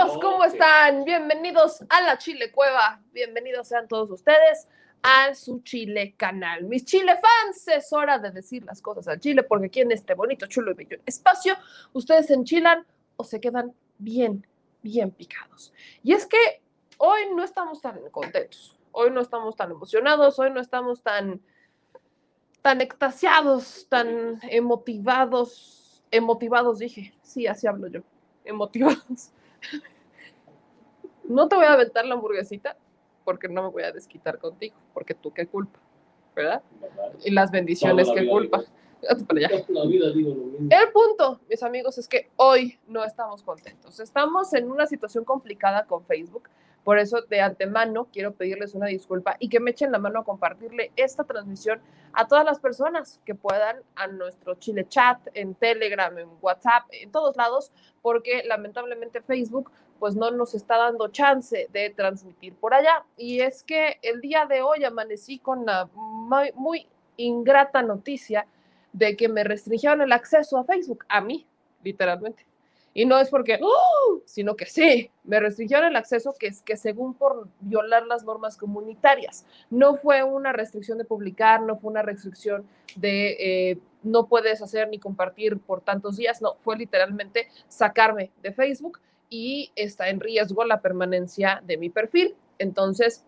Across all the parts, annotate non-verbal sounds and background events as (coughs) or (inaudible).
Amigos, ¿cómo están? Bienvenidos a la Chile Cueva. Bienvenidos sean todos ustedes a su Chile canal. Mis Chile fans, es hora de decir las cosas al Chile porque aquí en este bonito, chulo y bello espacio, ustedes se enchilan o se quedan bien, bien picados. Y es que hoy no estamos tan contentos, hoy no estamos tan emocionados, hoy no estamos tan, tan extasiados, tan emotivados, emotivados dije, sí, así hablo yo emotivados. No te voy a aventar la hamburguesita porque no me voy a desquitar contigo, porque tú qué culpa, ¿verdad? Y las bendiciones qué culpa. El punto, mis amigos, es que hoy no estamos contentos. Estamos en una situación complicada con Facebook. Por eso, de antemano, quiero pedirles una disculpa y que me echen la mano a compartirle esta transmisión a todas las personas que puedan, a nuestro Chile Chat, en Telegram, en WhatsApp, en todos lados, porque lamentablemente Facebook pues no nos está dando chance de transmitir por allá. Y es que el día de hoy amanecí con la muy, muy ingrata noticia de que me restringieron el acceso a Facebook, a mí, literalmente. Y no es porque, ¡oh! sino que sí, me restringieron el acceso que es que según por violar las normas comunitarias. No fue una restricción de publicar, no fue una restricción de eh, no puedes hacer ni compartir por tantos días, no, fue literalmente sacarme de Facebook y está en riesgo la permanencia de mi perfil. Entonces,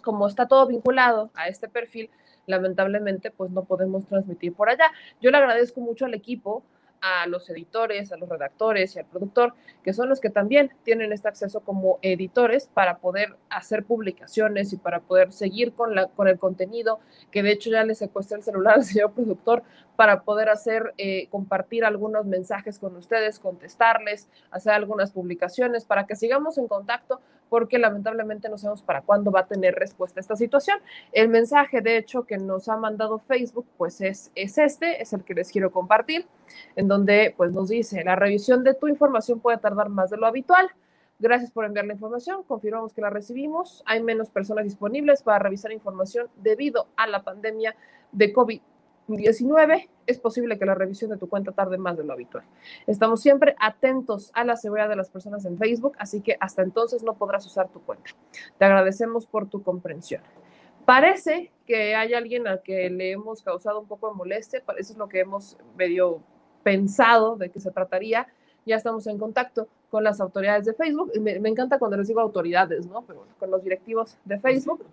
como está todo vinculado a este perfil, lamentablemente pues no podemos transmitir por allá. Yo le agradezco mucho al equipo a los editores, a los redactores y al productor, que son los que también tienen este acceso como editores para poder hacer publicaciones y para poder seguir con, la, con el contenido, que de hecho ya le secuestré el celular al señor productor para poder hacer, eh, compartir algunos mensajes con ustedes, contestarles, hacer algunas publicaciones, para que sigamos en contacto, porque lamentablemente no sabemos para cuándo va a tener respuesta esta situación. El mensaje, de hecho, que nos ha mandado Facebook, pues es, es este, es el que les quiero compartir, en donde pues nos dice, la revisión de tu información puede tardar más de lo habitual. Gracias por enviar la información, confirmamos que la recibimos. Hay menos personas disponibles para revisar información debido a la pandemia de COVID. 19, es posible que la revisión de tu cuenta tarde más de lo habitual. Estamos siempre atentos a la seguridad de las personas en Facebook, así que hasta entonces no podrás usar tu cuenta. Te agradecemos por tu comprensión. Parece que hay alguien al que le hemos causado un poco de molestia, eso es lo que hemos medio pensado de que se trataría. Ya estamos en contacto con las autoridades de Facebook. Me, me, encanta cuando les digo autoridades, ¿no? Pero bueno, con los directivos de Facebook.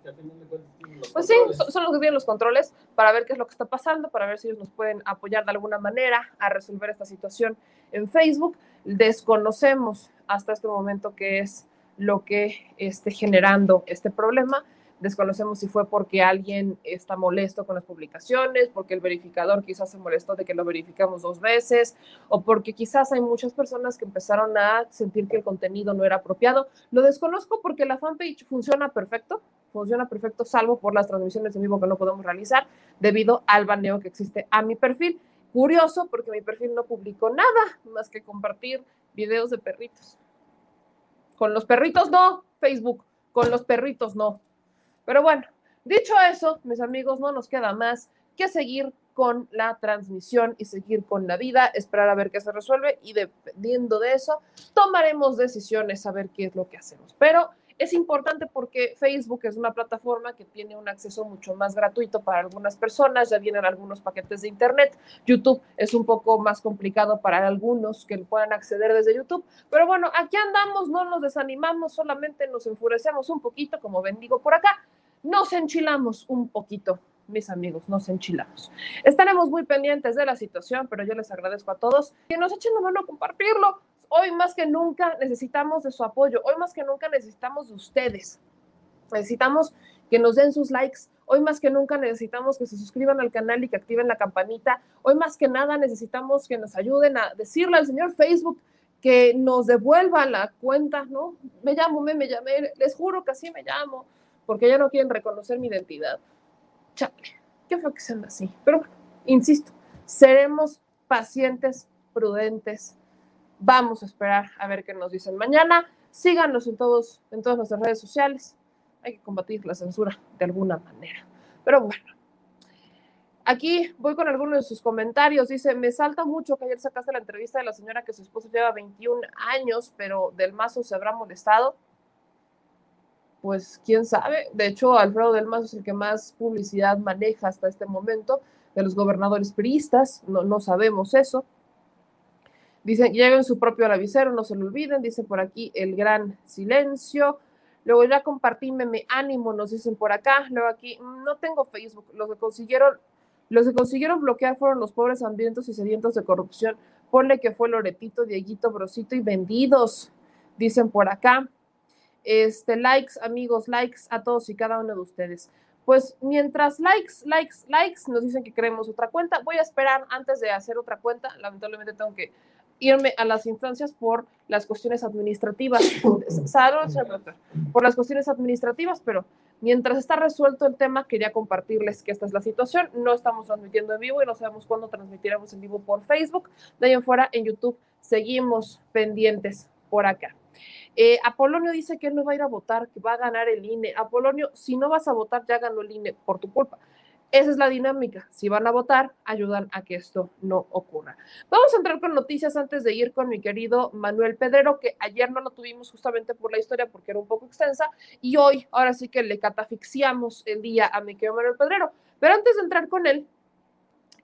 Pues sí, son, son los que tienen los controles para ver qué es lo que está pasando, para ver si ellos nos pueden apoyar de alguna manera a resolver esta situación en Facebook. Desconocemos hasta este momento qué es lo que esté generando este problema. Desconocemos si fue porque alguien está molesto con las publicaciones, porque el verificador quizás se molestó de que lo verificamos dos veces, o porque quizás hay muchas personas que empezaron a sentir que el contenido no era apropiado. Lo desconozco porque la fanpage funciona perfecto, funciona perfecto, salvo por las transmisiones en vivo que no podemos realizar debido al baneo que existe a mi perfil. Curioso porque mi perfil no publicó nada más que compartir videos de perritos. Con los perritos no, Facebook, con los perritos no. Pero bueno, dicho eso, mis amigos, no nos queda más que seguir con la transmisión y seguir con la vida, esperar a ver qué se resuelve y dependiendo de eso, tomaremos decisiones a ver qué es lo que hacemos. Pero Es importante porque Facebook es una plataforma que tiene un acceso mucho más gratuito para algunas personas, ya vienen algunos paquetes de Internet. YouTube es un poco más complicado para algunos que puedan acceder desde YouTube. Pero bueno, aquí andamos, no nos desanimamos, solamente nos enfurecemos un poquito, como bendigo por acá, nos enchilamos un poquito mis amigos, nos enchilamos. Estaremos muy pendientes de la situación, pero yo les agradezco a todos que nos echen la mano a compartirlo. Hoy más que nunca necesitamos de su apoyo, hoy más que nunca necesitamos de ustedes. Necesitamos que nos den sus likes. Hoy más que nunca necesitamos que se suscriban al canal y que activen la campanita. Hoy más que nada necesitamos que nos ayuden a decirle al señor Facebook que nos devuelva la cuenta, ¿no? Me llamo, me, me llamé, les juro que así me llamo, porque ya no quieren reconocer mi identidad chale, qué fue que sean así. Pero insisto, seremos pacientes, prudentes. Vamos a esperar a ver qué nos dicen mañana. Síganos en, todos, en todas nuestras redes sociales. Hay que combatir la censura de alguna manera. Pero bueno, aquí voy con algunos de sus comentarios. Dice, me salta mucho que ayer sacaste la entrevista de la señora que su esposo lleva 21 años, pero del mazo se habrá molestado pues quién sabe. De hecho, Alfredo del Mazo es el que más publicidad maneja hasta este momento de los gobernadores priistas, no, no sabemos eso. Dicen, lleven su propio avisero, no se lo olviden, dice por aquí el gran silencio. Luego ya compartí meme ánimo, nos dicen por acá. Luego aquí, no tengo Facebook, los que consiguieron, los que consiguieron bloquear fueron los pobres hambrientos y sedientos de corrupción. Ponle que fue Loretito, Dieguito, Brosito y vendidos, dicen por acá. Este, likes, amigos, likes a todos y cada uno de ustedes. Pues mientras likes, likes, likes nos dicen que queremos otra cuenta, voy a esperar antes de hacer otra cuenta. Lamentablemente tengo que irme a las instancias por las cuestiones administrativas. (coughs) Salud, Por las cuestiones administrativas, pero mientras está resuelto el tema, quería compartirles que esta es la situación. No estamos transmitiendo en vivo y no sabemos cuándo transmitiremos en vivo por Facebook. De ahí en fuera, en YouTube, seguimos pendientes por acá. Eh, Apolonio dice que él no va a ir a votar, que va a ganar el INE. Apolonio, si no vas a votar, ya ganó el INE por tu culpa. Esa es la dinámica. Si van a votar, ayudan a que esto no ocurra. Vamos a entrar con noticias antes de ir con mi querido Manuel Pedrero, que ayer no lo tuvimos justamente por la historia porque era un poco extensa, y hoy, ahora sí que le catafixiamos el día a mi querido Manuel Pedrero. Pero antes de entrar con él,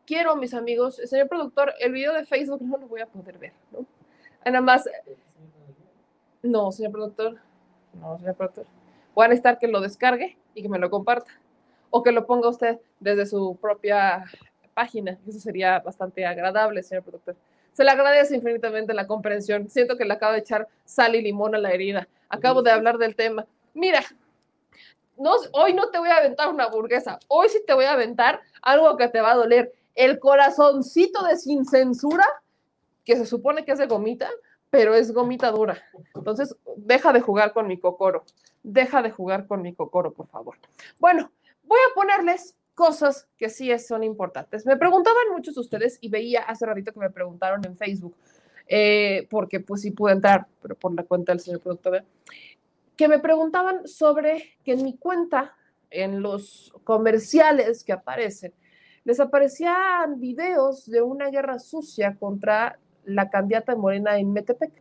quiero, mis amigos, señor productor, el video de Facebook no lo voy a poder ver, ¿no? Nada más, no, señor productor. No, señor productor. Voy a necesitar que lo descargue y que me lo comparta. O que lo ponga usted desde su propia página. Eso sería bastante agradable, señor productor. Se le agradece infinitamente la comprensión. Siento que le acabo de echar sal y limón a la herida. Acabo de hablar del tema. Mira, no, hoy no te voy a aventar una burguesa. Hoy sí te voy a aventar algo que te va a doler. El corazoncito de sin censura, que se supone que es de gomita, pero es gomita dura. Entonces, deja de jugar con mi cocoro. Deja de jugar con mi cocoro, por favor. Bueno, voy a ponerles cosas que sí son importantes. Me preguntaban muchos de ustedes y veía hace ratito que me preguntaron en Facebook, eh, porque pues sí pude entrar, pero por la cuenta del señor productor, que me preguntaban sobre que en mi cuenta, en los comerciales que aparecen, les aparecían videos de una guerra sucia contra la candidata de Morena en Metepec.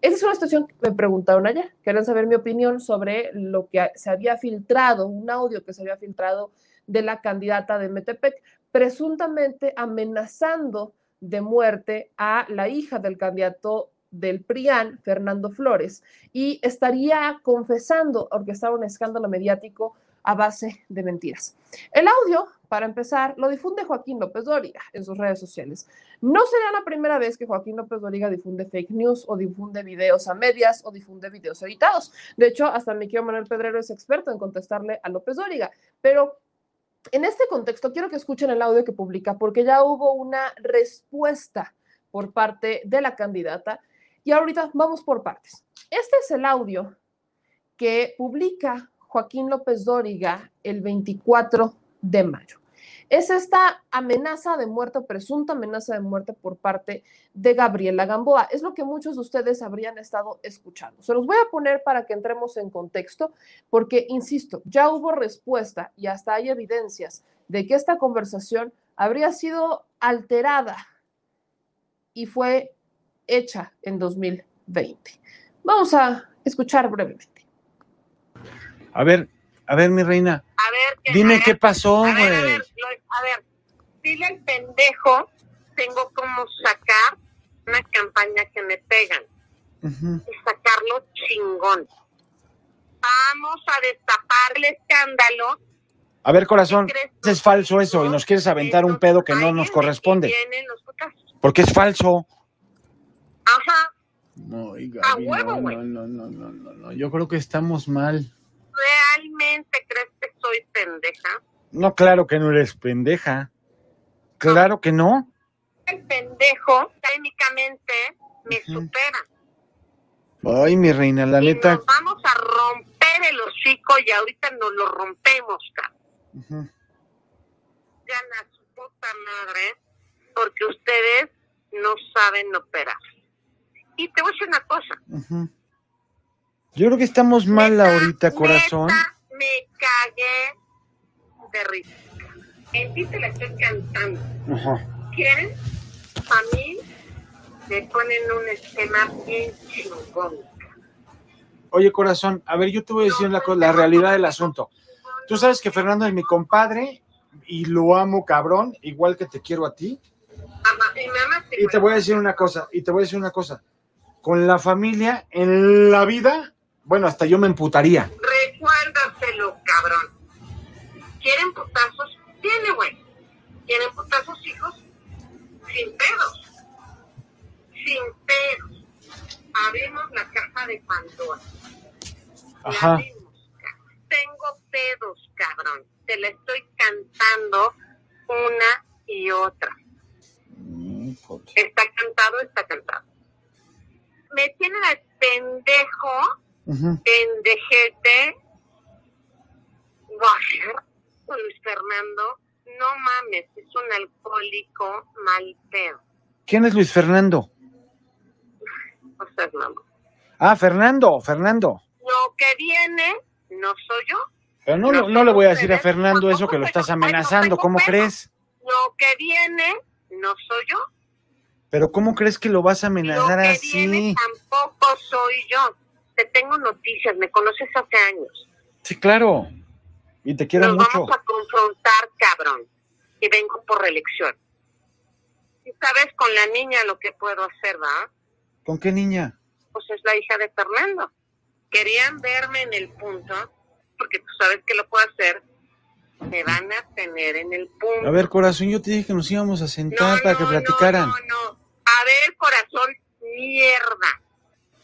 Esa es una situación que me preguntaron ayer. Querían saber mi opinión sobre lo que se había filtrado, un audio que se había filtrado de la candidata de Metepec, presuntamente amenazando de muerte a la hija del candidato del PRIAN, Fernando Flores, y estaría confesando orquestar un escándalo mediático a base de mentiras. El audio, para empezar, lo difunde Joaquín López Dóriga en sus redes sociales. No sería la primera vez que Joaquín López Dóriga difunde fake news o difunde videos a medias o difunde videos editados. De hecho, hasta mi querido Manuel Pedrero es experto en contestarle a López Dóriga. Pero en este contexto, quiero que escuchen el audio que publica porque ya hubo una respuesta por parte de la candidata. Y ahorita vamos por partes. Este es el audio que publica Joaquín López Dóriga el 24 de mayo. Es esta amenaza de muerte, presunta amenaza de muerte por parte de Gabriela Gamboa. Es lo que muchos de ustedes habrían estado escuchando. Se los voy a poner para que entremos en contexto, porque, insisto, ya hubo respuesta y hasta hay evidencias de que esta conversación habría sido alterada y fue hecha en 2020. Vamos a escuchar brevemente. A ver, a ver, mi reina, que- dime a ver, qué pasó, A ver, a güey. ver, a ver, dile al pendejo, tengo como sacar una campaña que me pegan y sacarlo chingón. Vamos a destapar el escándalo. A ver, corazón, es falso eso y nos quieres aventar un pedo que no nos corresponde. Porque es falso. Ajá, No, A huevo, güey. no, no, no, no, no, no. Yo creo que estamos mal. ¿Realmente crees que soy pendeja? No, claro que no eres pendeja. Claro que no. El pendejo técnicamente me supera. Ay, mi reina, la y neta. nos vamos a romper el hocico y ahorita nos lo rompemos. Ya la su puta madre, porque ustedes no saben operar. Y te voy a decir una cosa. Ujú. Yo creo que estamos mal Neta, ahorita, corazón. neta, me cagué de risa. En ti te la estoy cantando. Ajá. ¿Quieren? A mí me ponen un esquema bien chingón. Oye, corazón, a ver, yo te voy a decir la, co- la realidad del asunto. Tú sabes que Fernando es mi compadre y lo amo, cabrón, igual que te quiero a ti. Ama- Y te voy a decir una cosa, y te voy a decir una cosa. Con la familia, en la vida, bueno, hasta yo me emputaría. Recuérdaselo, cabrón. ¿Quieren putazos? Tiene, güey. ¿Quieren putazos, hijos? Sin pedos. Sin pedos. Abrimos la caja de Pandora. Ajá. abrimos. Tengo pedos, cabrón. Te la estoy cantando una y otra. Mm. Está cantado, está cantado. Me tienen al pendejo. Pendejete Luis Fernando. No mames, es un alcohólico mal pedo. ¿Quién es Luis Fernando? O. Ah, Fernando, Fernando. Lo que viene no soy yo. Pero no, No, no le voy a decir a Fernando eso que lo estás amenazando. ¿Cómo crees? Lo que viene no soy yo. Pero ¿cómo crees que lo vas a Lo amenazar que viene así? tampoco soy yo. Te tengo noticias, me conoces hace años. Sí, claro. Y te quiero Nos mucho. vamos a confrontar, cabrón. Y vengo por reelección. Y sabes con la niña lo que puedo hacer, ¿va? ¿Con qué niña? Pues es la hija de Fernando. Querían verme en el punto, porque tú sabes que lo puedo hacer. Me van a tener en el punto. A ver, corazón, yo te dije que nos íbamos a sentar para que platicaran. No, no, A ver, corazón, mierda.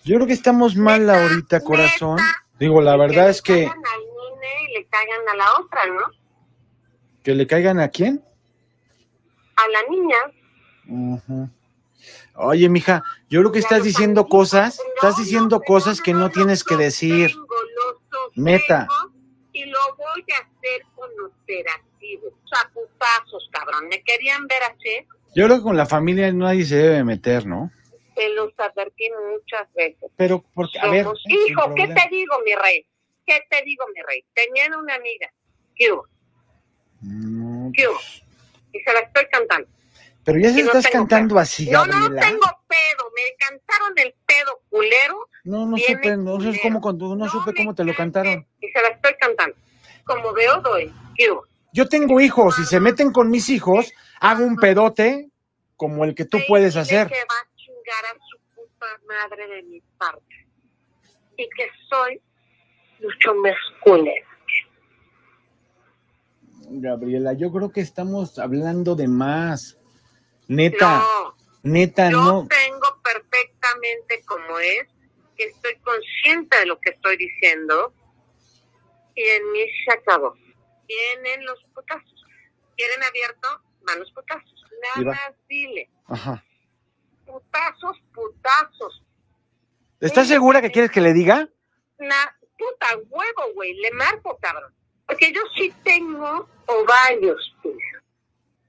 Yo creo que estamos mal Neta, ahorita, corazón. neta. Digo, la verdad le es que caigan al nene y le caigan a la otra, ¿no? que le caigan a quién. A la niña. Ujú. Oye, mija, yo creo que estás los diciendo cosas, No, estás diciendo no, cosas que no los tienes que decir. los Neta. Y lo voy a hacer con operativos. Zaputazos, cabrón. ¿Me querían ver así? Yo creo que con la familia nadie se debe meter, ¿no? Se los advertí muchas veces. Pero, porque, a ver. Hijo, ¿qué te digo, mi rey? ¿Qué te digo, mi rey? Tenían una amiga. ¿Qué hubo? No, ¿Qué hubo? Y se la estoy cantando. pero ya se Y no estás cantando pedo. así, No, no, no Gabriela. tengo pedo. Me cantaron el pedo culero. No, no supe, no, sé cómo, no supe cómo te lo cantaron. Y se la estoy cantando. Como veo, doy. ¿Qué hubo? Yo tengo hijos, si se meten con mis hijos, hago un pedote como el que tú puedes hacer. que va a chingar a su puta madre de mi parte. Y que soy mucho más culera. Gabriela, yo creo que estamos hablando de más. Neta, No, neta, yo no. tengo perfectamente como es, que estoy consciente de lo que estoy diciendo. Y en mí se acabó. Vienen los putazos. ¿Quieren abierto? Van los putazos. Nada más dile. Ajá. Putazos, putazos. ¿Estás segura que quieres que le diga? Una puta huevo, güey. Le marco, cabrón. Porque yo sí tengo ovarios, pues.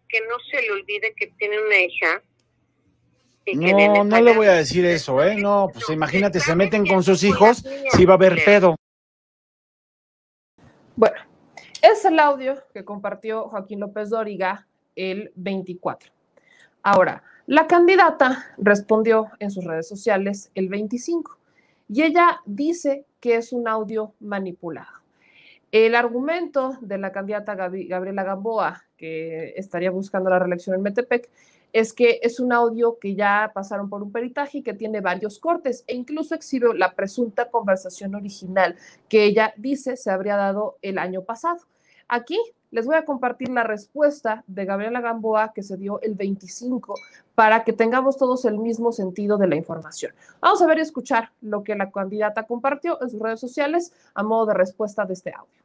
Que no se le olvide que tiene una hija. y que viene No, no le voy a decir eso, ¿eh? No, pues No, imagínate, se meten con sus hijos, sí va a haber pedo. Bueno, es el audio que compartió Joaquín López Dóriga el 24. Ahora, la candidata respondió en sus redes sociales el 25 y ella dice que es un audio manipulado. El argumento de la candidata Gabriela Gamboa, que estaría buscando la reelección en Metepec, es que es un audio que ya pasaron por un peritaje y que tiene varios cortes e incluso exhibe la presunta conversación original que ella dice se habría dado el año pasado. Aquí les voy a compartir la respuesta de Gabriela Gamboa que se dio el 25 para que tengamos todos el mismo sentido de la información. Vamos a ver y escuchar lo que la candidata compartió en sus redes sociales a modo de respuesta de este audio.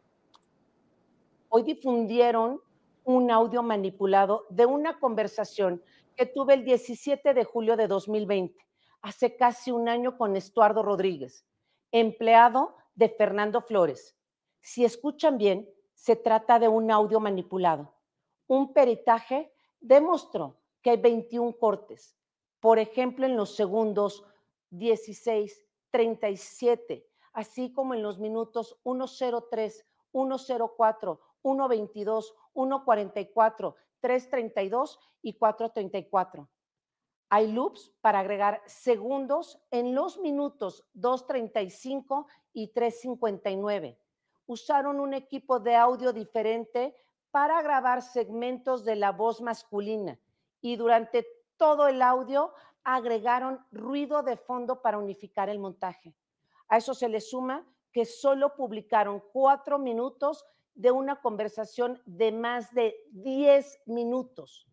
Hoy difundieron un audio manipulado de una conversación que tuve el 17 de julio de 2020, hace casi un año con Estuardo Rodríguez, empleado de Fernando Flores. Si escuchan bien, se trata de un audio manipulado. Un peritaje demostró que hay 21 cortes. Por ejemplo, en los segundos 16, 37, así como en los minutos 103, 104, 122, 144, 332 y 434. Hay loops para agregar segundos en los minutos 235 y 359 usaron un equipo de audio diferente para grabar segmentos de la voz masculina y durante todo el audio agregaron ruido de fondo para unificar el montaje. A eso se le suma que solo publicaron cuatro minutos de una conversación de más de 10 minutos.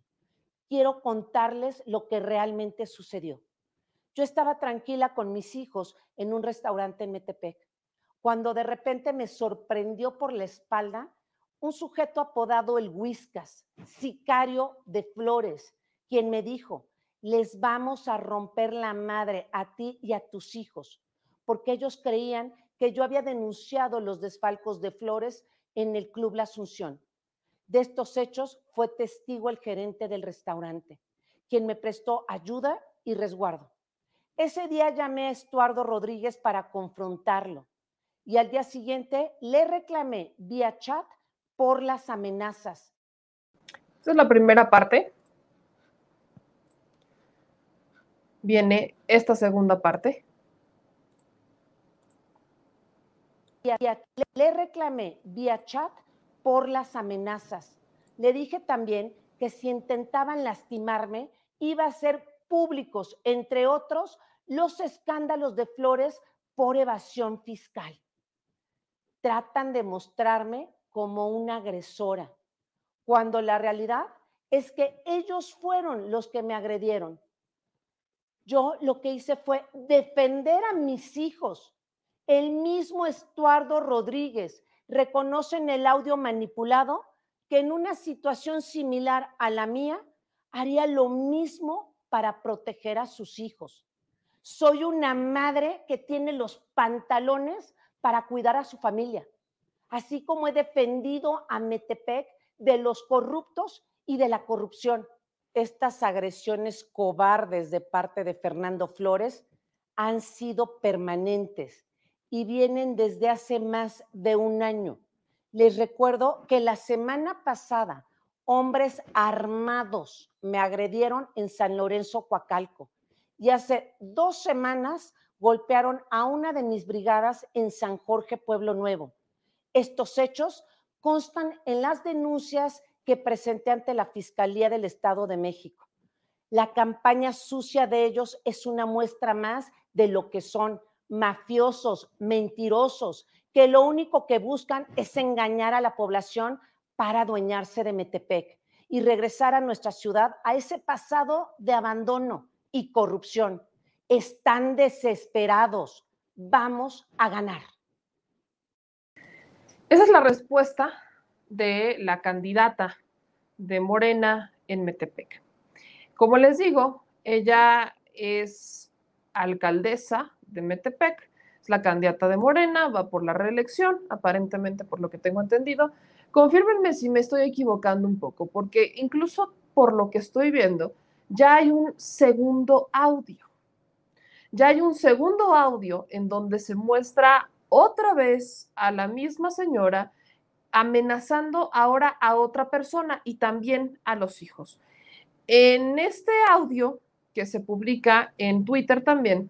Quiero contarles lo que realmente sucedió. Yo estaba tranquila con mis hijos en un restaurante en Metepec cuando de repente me sorprendió por la espalda un sujeto apodado el Whiskas, sicario de Flores, quien me dijo, les vamos a romper la madre a ti y a tus hijos, porque ellos creían que yo había denunciado los desfalcos de Flores en el Club La Asunción. De estos hechos fue testigo el gerente del restaurante, quien me prestó ayuda y resguardo. Ese día llamé a Estuardo Rodríguez para confrontarlo y al día siguiente le reclamé vía chat por las amenazas. Esa es la primera parte. Viene esta segunda parte. Le reclamé vía chat por las amenazas. Le dije también que si intentaban lastimarme, iba a ser públicos, entre otros, los escándalos de Flores por evasión fiscal tratan de mostrarme como una agresora, cuando la realidad es que ellos fueron los que me agredieron. Yo lo que hice fue defender a mis hijos. El mismo Estuardo Rodríguez reconoce en el audio manipulado que en una situación similar a la mía haría lo mismo para proteger a sus hijos. Soy una madre que tiene los pantalones para cuidar a su familia, así como he defendido a Metepec de los corruptos y de la corrupción. Estas agresiones cobardes de parte de Fernando Flores han sido permanentes y vienen desde hace más de un año. Les recuerdo que la semana pasada hombres armados me agredieron en San Lorenzo, Coacalco. Y hace dos semanas golpearon a una de mis brigadas en San Jorge, Pueblo Nuevo. Estos hechos constan en las denuncias que presenté ante la Fiscalía del Estado de México. La campaña sucia de ellos es una muestra más de lo que son mafiosos, mentirosos, que lo único que buscan es engañar a la población para adueñarse de Metepec y regresar a nuestra ciudad a ese pasado de abandono y corrupción están desesperados. Vamos a ganar. Esa es la respuesta de la candidata de Morena en Metepec. Como les digo, ella es alcaldesa de Metepec, es la candidata de Morena, va por la reelección, aparentemente por lo que tengo entendido. Confírmenme si me estoy equivocando un poco, porque incluso por lo que estoy viendo, ya hay un segundo audio ya hay un segundo audio en donde se muestra otra vez a la misma señora amenazando ahora a otra persona y también a los hijos. En este audio que se publica en Twitter también,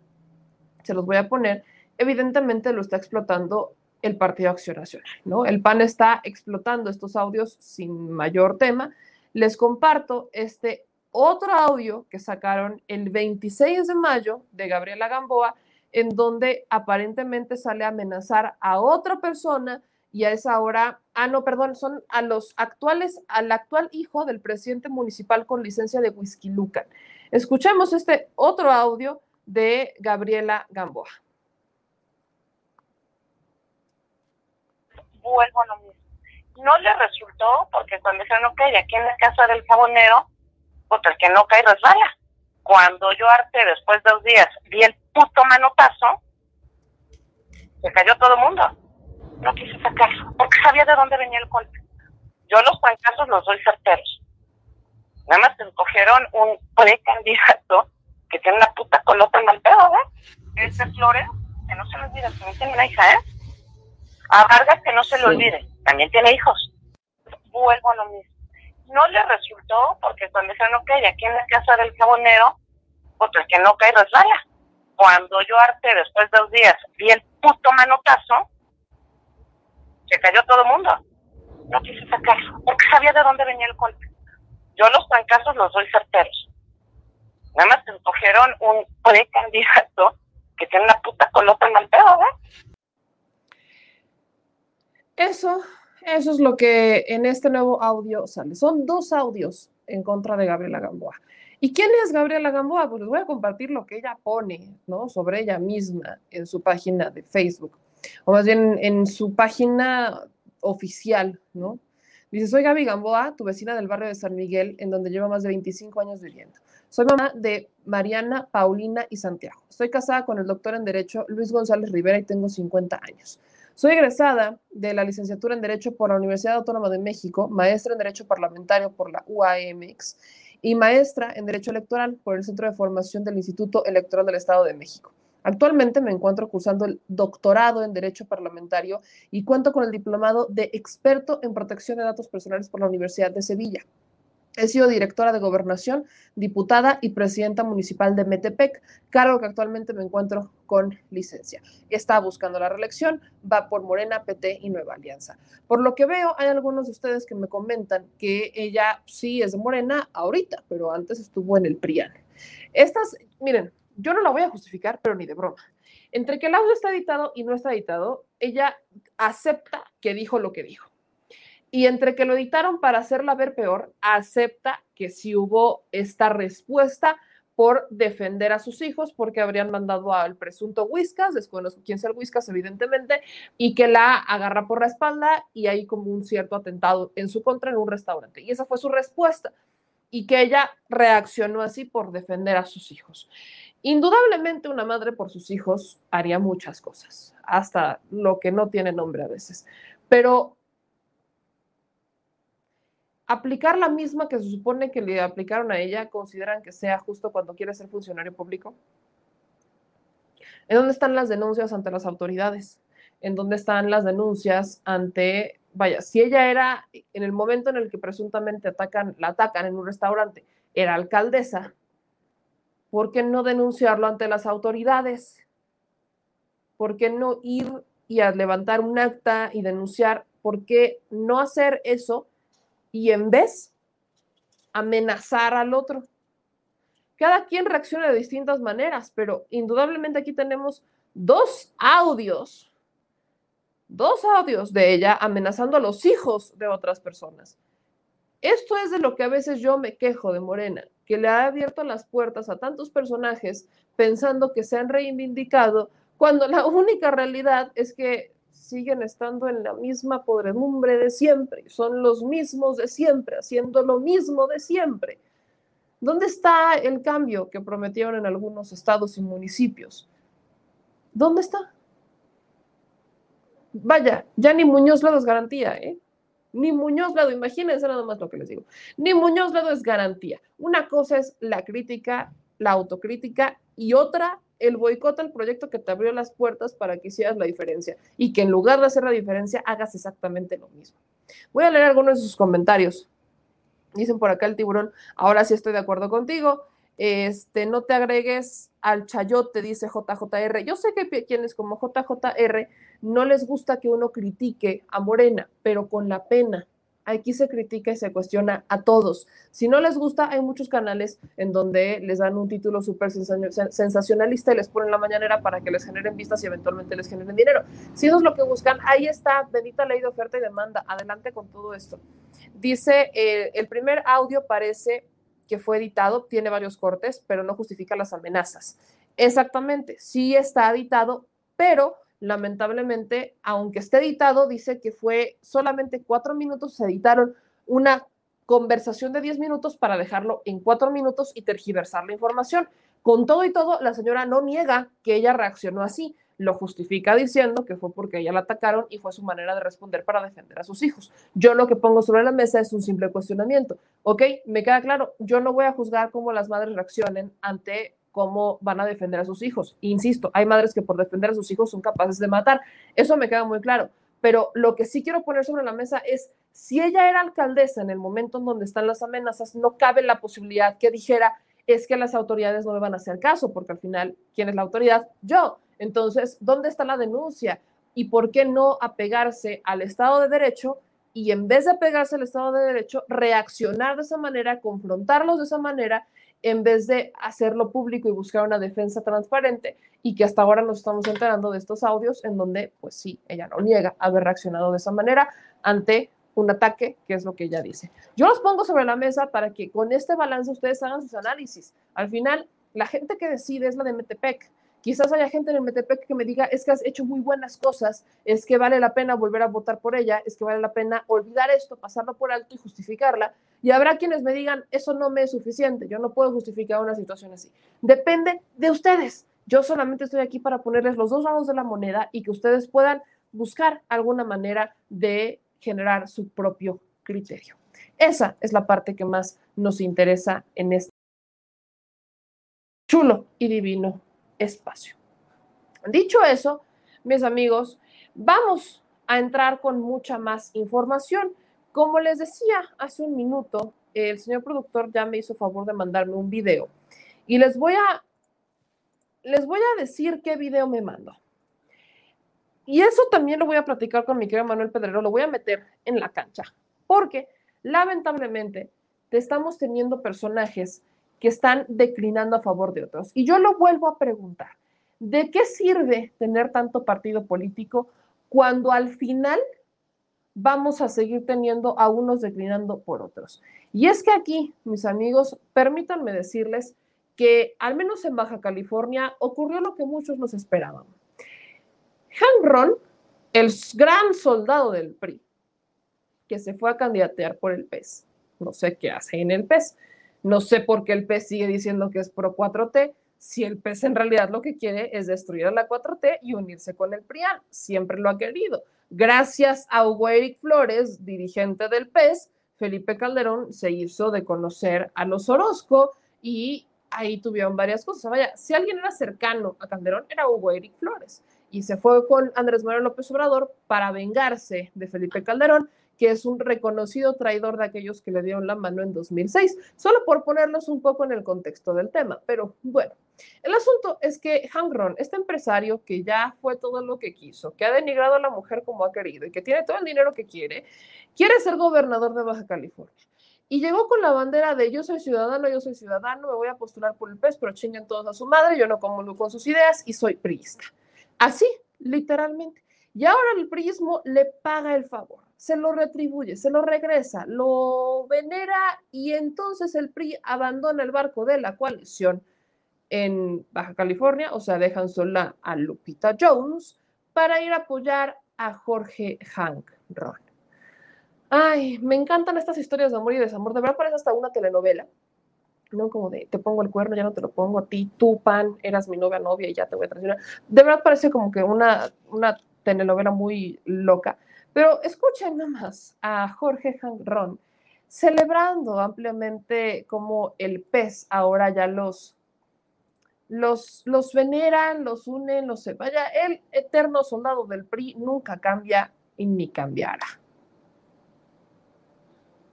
se los voy a poner, evidentemente lo está explotando el Partido Acción Nacional, ¿no? El PAN está explotando estos audios sin mayor tema. Les comparto este otro audio que sacaron el 26 de mayo de Gabriela Gamboa, en donde aparentemente sale a amenazar a otra persona y a esa hora, ah, no, perdón, son a los actuales, al actual hijo del presidente municipal con licencia de Whisky Lucan. Escuchemos este otro audio de Gabriela Gamboa. Vuelvo a lo mismo. No le resultó porque cuando dijeron, ok, aquí en la casa del jabonero, pues el que no cae resbala. Cuando yo arte después de dos días vi el puto manotazo, se cayó todo el mundo. No quise sacarlo, porque sabía de dónde venía el golpe. Yo los trancazos los doy certeros. Nada más escogieron un precandidato que tiene una puta colota en el pedo, ¿eh? Ese Flores, que no se lo olvide, también tiene una hija, ¿eh? A Vargas que no se lo olvide, también tiene hijos. Vuelvo a lo mismo. No le resultó porque cuando dijeron, ok, aquí en la casa del jabonero, pues el que no cae resbala. Cuando yo arte después de dos días vi el puto manotazo, se cayó todo el mundo. No quise sacarlo, porque sabía de dónde venía el golpe. Yo los trancazos los doy certeros. Nada más escogieron un precandidato que tiene una puta colota en el pedo, ¿eh? Eso, eso es lo que en este nuevo audio sale. Son dos audios en contra de Gabriela Gamboa. ¿Y quién es Gabriela Gamboa? Pues les voy a compartir lo que ella pone, ¿no? Sobre ella misma en su página de Facebook, o más bien en su página oficial, ¿no? Dice, soy Gaby Gamboa, tu vecina del barrio de San Miguel, en donde llevo más de 25 años viviendo. Soy mamá de Mariana, Paulina y Santiago. Estoy casada con el doctor en Derecho Luis González Rivera y tengo 50 años. Soy egresada de la licenciatura en Derecho por la Universidad Autónoma de México, maestra en Derecho Parlamentario por la UAMX y maestra en Derecho Electoral por el Centro de Formación del Instituto Electoral del Estado de México. Actualmente me encuentro cursando el doctorado en Derecho Parlamentario y cuento con el diplomado de experto en protección de datos personales por la Universidad de Sevilla. He sido directora de gobernación, diputada y presidenta municipal de Metepec, cargo que actualmente me encuentro con licencia. Está buscando la reelección, va por Morena, PT y Nueva Alianza. Por lo que veo, hay algunos de ustedes que me comentan que ella sí es de Morena ahorita, pero antes estuvo en el PRIAN. Estas, miren, yo no la voy a justificar, pero ni de broma. Entre que el audio está editado y no está editado, ella acepta que dijo lo que dijo. Y entre que lo editaron para hacerla ver peor, acepta que sí hubo esta respuesta por defender a sus hijos, porque habrían mandado al presunto Whiskas, desconozco quién sea el Whiskas, evidentemente, y que la agarra por la espalda y hay como un cierto atentado en su contra en un restaurante. Y esa fue su respuesta. Y que ella reaccionó así por defender a sus hijos. Indudablemente una madre por sus hijos haría muchas cosas, hasta lo que no tiene nombre a veces. Pero aplicar la misma que se supone que le aplicaron a ella, consideran que sea justo cuando quiere ser funcionario público? ¿En dónde están las denuncias ante las autoridades? ¿En dónde están las denuncias ante, vaya, si ella era, en el momento en el que presuntamente atacan, la atacan en un restaurante, era alcaldesa, ¿por qué no denunciarlo ante las autoridades? ¿Por qué no ir y levantar un acta y denunciar? ¿Por qué no hacer eso? Y en vez amenazar al otro. Cada quien reacciona de distintas maneras, pero indudablemente aquí tenemos dos audios, dos audios de ella amenazando a los hijos de otras personas. Esto es de lo que a veces yo me quejo de Morena, que le ha abierto las puertas a tantos personajes pensando que se han reivindicado, cuando la única realidad es que siguen estando en la misma podredumbre de siempre, son los mismos de siempre, haciendo lo mismo de siempre. ¿Dónde está el cambio que prometieron en algunos estados y municipios? ¿Dónde está? Vaya, ya ni Muñoz Lado es garantía, ¿eh? Ni Muñoz Lado, imagínense nada más lo que les digo. Ni Muñoz Lado es garantía. Una cosa es la crítica, la autocrítica y otra el boicot al proyecto que te abrió las puertas para que hicieras la diferencia y que en lugar de hacer la diferencia hagas exactamente lo mismo. Voy a leer algunos de sus comentarios. Dicen por acá el tiburón, ahora sí estoy de acuerdo contigo. este, no te agregues al chayote, dice JJR. Yo sé que quienes como JJR no les gusta que uno critique a Morena, pero con la pena. Aquí se critica y se cuestiona a todos. Si no les gusta, hay muchos canales en donde les dan un título súper sensacionalista y les ponen la mañanera para que les generen vistas y eventualmente les generen dinero. Si eso es lo que buscan, ahí está, bendita ley de oferta y demanda. Adelante con todo esto. Dice, eh, el primer audio parece que fue editado, tiene varios cortes, pero no justifica las amenazas. Exactamente, sí está editado, pero lamentablemente, aunque esté editado, dice que fue solamente cuatro minutos, se editaron una conversación de diez minutos para dejarlo en cuatro minutos y tergiversar la información. Con todo y todo, la señora no niega que ella reaccionó así, lo justifica diciendo que fue porque ella la atacaron y fue su manera de responder para defender a sus hijos. Yo lo que pongo sobre la mesa es un simple cuestionamiento. ¿Ok? Me queda claro, yo no voy a juzgar cómo las madres reaccionen ante cómo van a defender a sus hijos. Insisto, hay madres que por defender a sus hijos son capaces de matar. Eso me queda muy claro. Pero lo que sí quiero poner sobre la mesa es, si ella era alcaldesa en el momento en donde están las amenazas, no cabe la posibilidad que dijera, es que las autoridades no me van a hacer caso, porque al final, ¿quién es la autoridad? Yo. Entonces, ¿dónde está la denuncia? ¿Y por qué no apegarse al Estado de Derecho y en vez de apegarse al Estado de Derecho, reaccionar de esa manera, confrontarlos de esa manera en vez de hacerlo público y buscar una defensa transparente y que hasta ahora nos estamos enterando de estos audios en donde, pues sí, ella no niega haber reaccionado de esa manera ante un ataque, que es lo que ella dice. Yo los pongo sobre la mesa para que con este balance ustedes hagan sus análisis. Al final, la gente que decide es la de Metepec. Quizás haya gente en el Metepec que me diga, es que has hecho muy buenas cosas, es que vale la pena volver a votar por ella, es que vale la pena olvidar esto, pasarlo por alto y justificarla. Y habrá quienes me digan, eso no me es suficiente, yo no puedo justificar una situación así. Depende de ustedes. Yo solamente estoy aquí para ponerles los dos lados de la moneda y que ustedes puedan buscar alguna manera de generar su propio criterio. Esa es la parte que más nos interesa en este chulo y divino espacio. Dicho eso, mis amigos, vamos a entrar con mucha más información. Como les decía hace un minuto, el señor productor ya me hizo favor de mandarme un video y les voy a les voy a decir qué video me mandó. Y eso también lo voy a platicar con mi querido Manuel Pedrero, lo voy a meter en la cancha, porque lamentablemente estamos teniendo personajes que están declinando a favor de otros. Y yo lo vuelvo a preguntar, ¿de qué sirve tener tanto partido político cuando al final vamos a seguir teniendo a unos declinando por otros? Y es que aquí, mis amigos, permítanme decirles que al menos en Baja California ocurrió lo que muchos nos esperaban. Hank Ron, el gran soldado del PRI, que se fue a candidatear por el PES, no sé qué hace en el PES, no sé por qué el PES sigue diciendo que es pro 4T, si el PES en realidad lo que quiere es destruir a la 4T y unirse con el PRIAN, siempre lo ha querido. Gracias a Hugo Eric Flores, dirigente del PES, Felipe Calderón se hizo de conocer a los Orozco y ahí tuvieron varias cosas. Vaya, si alguien era cercano a Calderón, era Hugo Eric Flores. Y se fue con Andrés Manuel López Obrador para vengarse de Felipe Calderón que es un reconocido traidor de aquellos que le dieron la mano en 2006, solo por ponerlos un poco en el contexto del tema. Pero bueno, el asunto es que Hank Ron, este empresario que ya fue todo lo que quiso, que ha denigrado a la mujer como ha querido y que tiene todo el dinero que quiere, quiere ser gobernador de Baja California. Y llegó con la bandera de yo soy ciudadano, yo soy ciudadano, me voy a postular por el PES, pero chinguen todos a su madre, yo no comulgo con sus ideas y soy priista. Así, literalmente. Y ahora el prismo le paga el favor se lo retribuye, se lo regresa, lo venera y entonces el PRI abandona el barco de la coalición en Baja California, o sea, dejan sola a Lupita Jones para ir a apoyar a Jorge Hank Ron. Ay, me encantan estas historias de amor y desamor. De verdad parece hasta una telenovela. No como de te pongo el cuerno, ya no te lo pongo a ti, tú, pan, eras mi novia, novia y ya te voy a traicionar. De verdad parece como que una, una telenovela muy loca. Pero escuchen nada más a Jorge Ron celebrando ampliamente como el pez ahora ya los, los, los veneran, los unen, los vaya. El eterno soldado del PRI nunca cambia y ni cambiará.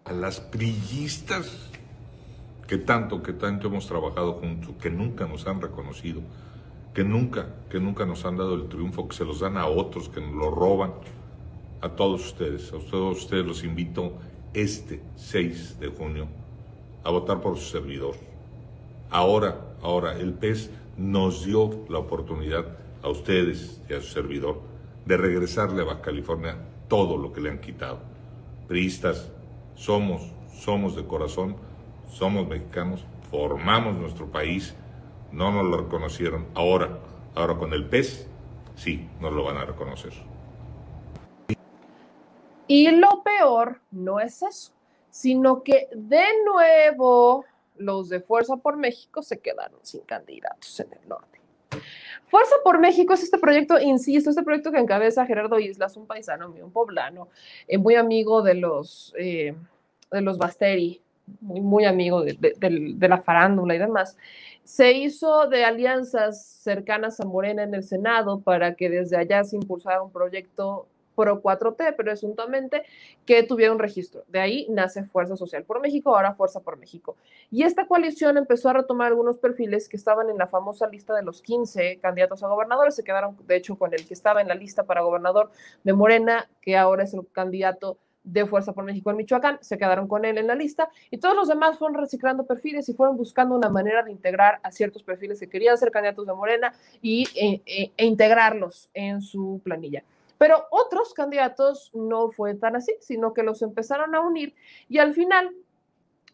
A las priistas que tanto, que tanto hemos trabajado juntos, que nunca nos han reconocido, que nunca, que nunca nos han dado el triunfo, que se los dan a otros, que nos lo roban. A todos ustedes, a todos ustedes los invito este 6 de junio a votar por su servidor. Ahora, ahora, el PES nos dio la oportunidad a ustedes y a su servidor de regresarle a Baja California todo lo que le han quitado. Priistas, somos, somos de corazón, somos mexicanos, formamos nuestro país, no nos lo reconocieron. Ahora, ahora con el PES, sí, nos lo van a reconocer. Y lo peor no es eso, sino que de nuevo los de Fuerza por México se quedaron sin candidatos en el norte. Fuerza por México es este proyecto, insisto, este proyecto que encabeza Gerardo Islas, un paisano mío, un poblano, eh, muy amigo de los, eh, de los Basteri, muy, muy amigo de, de, de, la farándula y demás. Se hizo de alianzas cercanas a Morena en el Senado para que desde allá se impulsara un proyecto Pro 4T, presuntamente, que tuvieron registro. De ahí nace Fuerza Social por México, ahora Fuerza por México. Y esta coalición empezó a retomar algunos perfiles que estaban en la famosa lista de los 15 candidatos a gobernadores, se quedaron, de hecho, con el que estaba en la lista para gobernador de Morena, que ahora es el candidato de Fuerza por México en Michoacán, se quedaron con él en la lista y todos los demás fueron reciclando perfiles y fueron buscando una manera de integrar a ciertos perfiles que querían ser candidatos de Morena y, e, e, e integrarlos en su planilla. Pero otros candidatos no fue tan así, sino que los empezaron a unir y al final,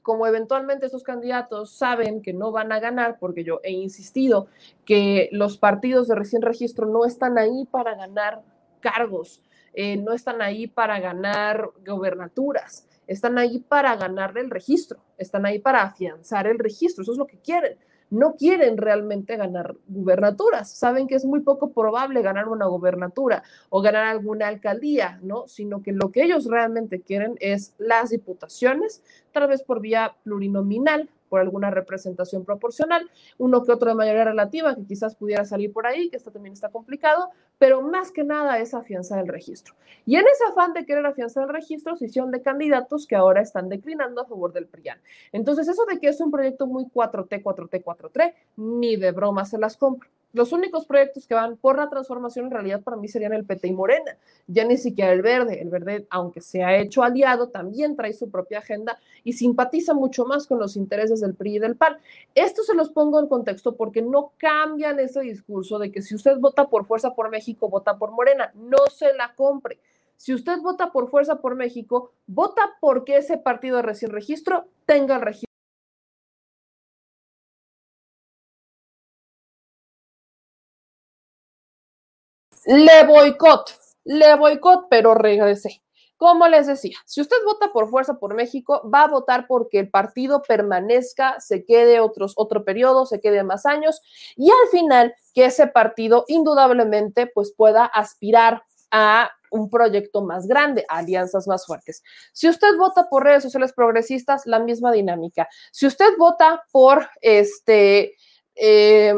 como eventualmente esos candidatos saben que no van a ganar, porque yo he insistido que los partidos de recién registro no están ahí para ganar cargos, eh, no están ahí para ganar gobernaturas, están ahí para ganar el registro, están ahí para afianzar el registro, eso es lo que quieren no quieren realmente ganar gubernaturas, saben que es muy poco probable ganar una gubernatura o ganar alguna alcaldía, ¿no? Sino que lo que ellos realmente quieren es las diputaciones, tal vez por vía plurinominal, por alguna representación proporcional, uno que otro de mayoría relativa que quizás pudiera salir por ahí, que esto también está complicado, pero más que nada es afianzar el registro. Y en ese afán de querer afianzar el registro, se hicieron de candidatos que ahora están declinando a favor del PRIAN. Entonces, eso de que es un proyecto muy 4T, 4T, 4T, ni de broma se las compro los únicos proyectos que van por la transformación en realidad para mí serían el PT y Morena, ya ni siquiera el Verde. El Verde, aunque se ha hecho aliado, también trae su propia agenda y simpatiza mucho más con los intereses del PRI y del PAN. Esto se los pongo en contexto porque no cambian ese discurso de que si usted vota por Fuerza por México, vota por Morena. No se la compre. Si usted vota por Fuerza por México, vota porque ese partido de recién registro tenga el registro le boicot, le boicot, pero regresé. Como les decía, si usted vota por Fuerza por México, va a votar porque el partido permanezca, se quede otros, otro periodo, se quede más años y al final que ese partido indudablemente pues pueda aspirar a un proyecto más grande, alianzas más fuertes. Si usted vota por redes sociales progresistas, la misma dinámica. Si usted vota por este... Eh,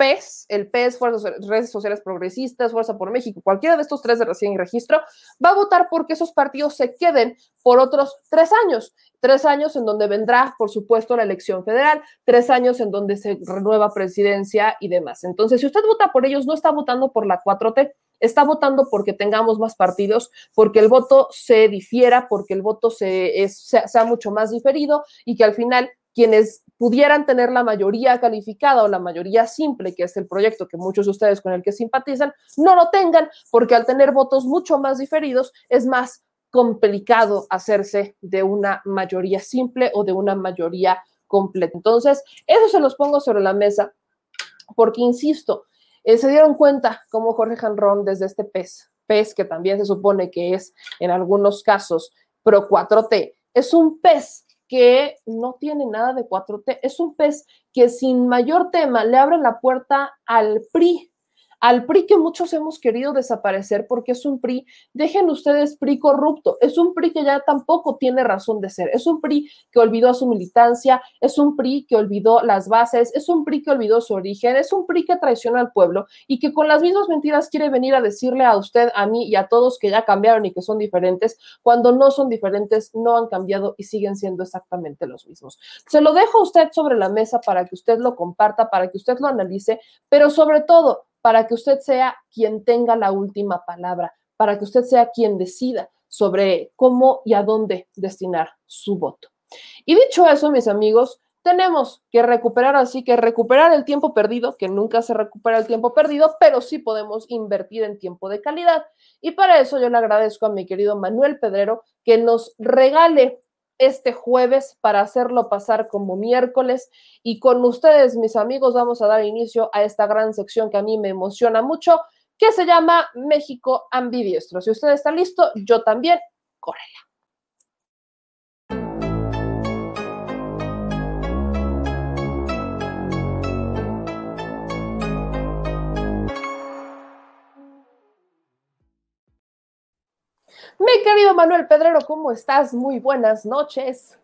PES, el PES, Fuerzas, Redes Sociales Progresistas, Fuerza por México, cualquiera de estos tres de recién registro, va a votar porque esos partidos se queden por otros tres años. Tres años en donde vendrá, por supuesto, la elección federal, tres años en donde se renueva presidencia y demás. Entonces, si usted vota por ellos, no está votando por la 4T, está votando porque tengamos más partidos, porque el voto se difiera, porque el voto se, es, sea, sea mucho más diferido y que al final quienes pudieran tener la mayoría calificada o la mayoría simple, que es el proyecto que muchos de ustedes con el que simpatizan, no lo tengan, porque al tener votos mucho más diferidos es más complicado hacerse de una mayoría simple o de una mayoría completa. Entonces, eso se los pongo sobre la mesa, porque, insisto, eh, se dieron cuenta como Jorge Janrón desde este PES, PES que también se supone que es en algunos casos pro 4T, es un PES que no tiene nada de 4T. Es un pez que sin mayor tema le abre la puerta al PRI, al PRI que muchos hemos querido desaparecer porque es un PRI, dejen ustedes PRI corrupto, es un PRI que ya tampoco tiene razón de ser, es un PRI que olvidó a su militancia, es un PRI que olvidó las bases, es un PRI que olvidó su origen, es un PRI que traiciona al pueblo y que con las mismas mentiras quiere venir a decirle a usted, a mí y a todos que ya cambiaron y que son diferentes, cuando no son diferentes, no han cambiado y siguen siendo exactamente los mismos. Se lo dejo a usted sobre la mesa para que usted lo comparta, para que usted lo analice, pero sobre todo para que usted sea quien tenga la última palabra, para que usted sea quien decida sobre cómo y a dónde destinar su voto. Y dicho eso, mis amigos, tenemos que recuperar así que recuperar el tiempo perdido, que nunca se recupera el tiempo perdido, pero sí podemos invertir en tiempo de calidad. Y para eso yo le agradezco a mi querido Manuel Pedrero que nos regale este jueves para hacerlo pasar como miércoles. Y con ustedes, mis amigos, vamos a dar inicio a esta gran sección que a mí me emociona mucho, que se llama México Ambidiestro. Si usted está listo, yo también, córrela. Mi querido Manuel Pedrero, ¿cómo estás? Muy buenas noches.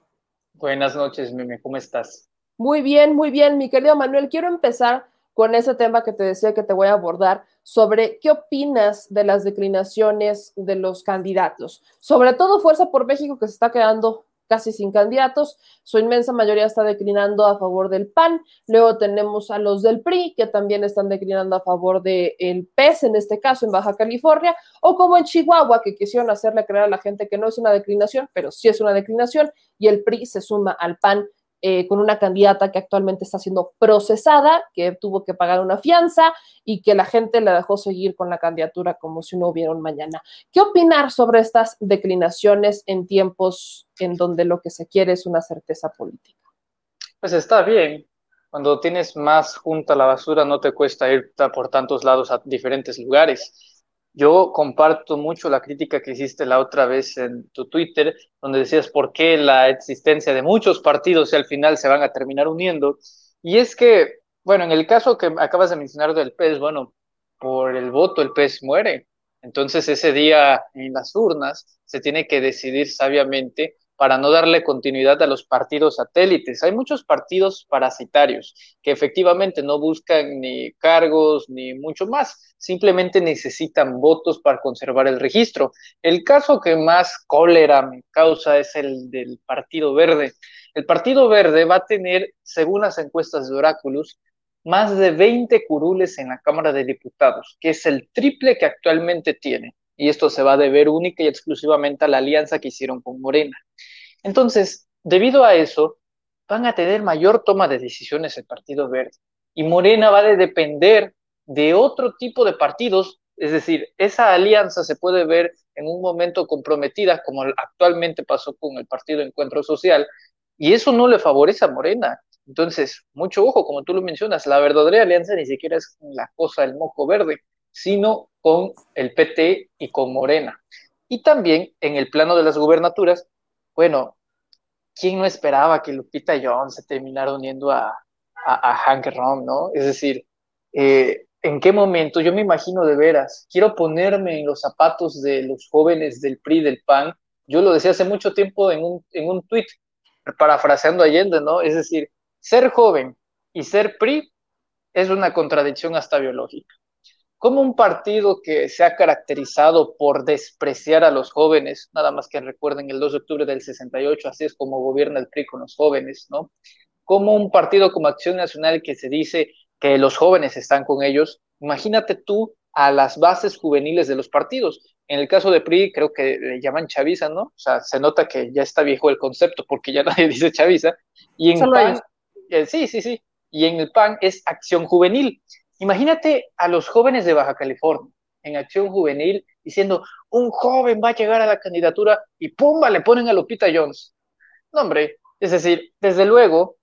Buenas noches, Meme, ¿cómo estás? Muy bien, muy bien, mi querido Manuel. Quiero empezar con ese tema que te decía que te voy a abordar sobre qué opinas de las declinaciones de los candidatos, sobre todo Fuerza por México que se está quedando casi sin candidatos, su inmensa mayoría está declinando a favor del PAN, luego tenemos a los del PRI que también están declinando a favor del el PES, en este caso en Baja California, o como en Chihuahua, que quisieron hacerle creer a la gente que no es una declinación, pero sí es una declinación, y el PRI se suma al PAN eh, con una candidata que actualmente está siendo procesada, que tuvo que pagar una fianza y que la gente le dejó seguir con la candidatura como si no hubiera un mañana. ¿Qué opinar sobre estas declinaciones en tiempos en donde lo que se quiere es una certeza política? Pues está bien. Cuando tienes más junta la basura, no te cuesta ir por tantos lados a diferentes lugares. Yo comparto mucho la crítica que hiciste la otra vez en tu Twitter, donde decías por qué la existencia de muchos partidos y al final se van a terminar uniendo. Y es que, bueno, en el caso que acabas de mencionar del PES, bueno, por el voto el PES muere. Entonces ese día en las urnas se tiene que decidir sabiamente para no darle continuidad a los partidos satélites. Hay muchos partidos parasitarios que efectivamente no buscan ni cargos ni mucho más, simplemente necesitan votos para conservar el registro. El caso que más cólera me causa es el del Partido Verde. El Partido Verde va a tener, según las encuestas de Oráculos, más de 20 curules en la Cámara de Diputados, que es el triple que actualmente tiene y esto se va a deber única y exclusivamente a la alianza que hicieron con Morena. Entonces, debido a eso, van a tener mayor toma de decisiones el Partido Verde y Morena va a depender de otro tipo de partidos, es decir, esa alianza se puede ver en un momento comprometida, como actualmente pasó con el Partido Encuentro Social, y eso no le favorece a Morena. Entonces, mucho ojo, como tú lo mencionas, la verdadera alianza ni siquiera es la cosa del moco verde, sino con el PT y con Morena. Y también en el plano de las gubernaturas, bueno, ¿quién no esperaba que Lupita Jones se terminara uniendo a, a, Hank Rom, no? Es decir, eh, ¿en qué momento? Yo me imagino de veras, quiero ponerme en los zapatos de los jóvenes del PRI, del PAN. Yo lo decía hace mucho tiempo en un, en un tuit, parafraseando Allende, ¿no? Es decir, ser joven y ser PRI es una contradicción hasta biológica como un partido que se ha caracterizado por despreciar a los jóvenes, nada más que recuerden el 2 de octubre del 68, así es como gobierna el PRI con los jóvenes, ¿no? Como un partido como Acción Nacional que se dice que los jóvenes están con ellos, imagínate tú a las bases juveniles de los partidos. En el caso de PRI, creo que le llaman chaviza, ¿no? O sea, se nota que ya está viejo el concepto porque ya (laughs) nadie dice chaviza. Y en PAN, eh, sí, sí, sí. Y en el PAN es acción juvenil. Imagínate a los jóvenes de Baja California en acción juvenil diciendo, un joven va a llegar a la candidatura y ¡pumba! le ponen a Lupita Jones. No, hombre, es decir, desde luego,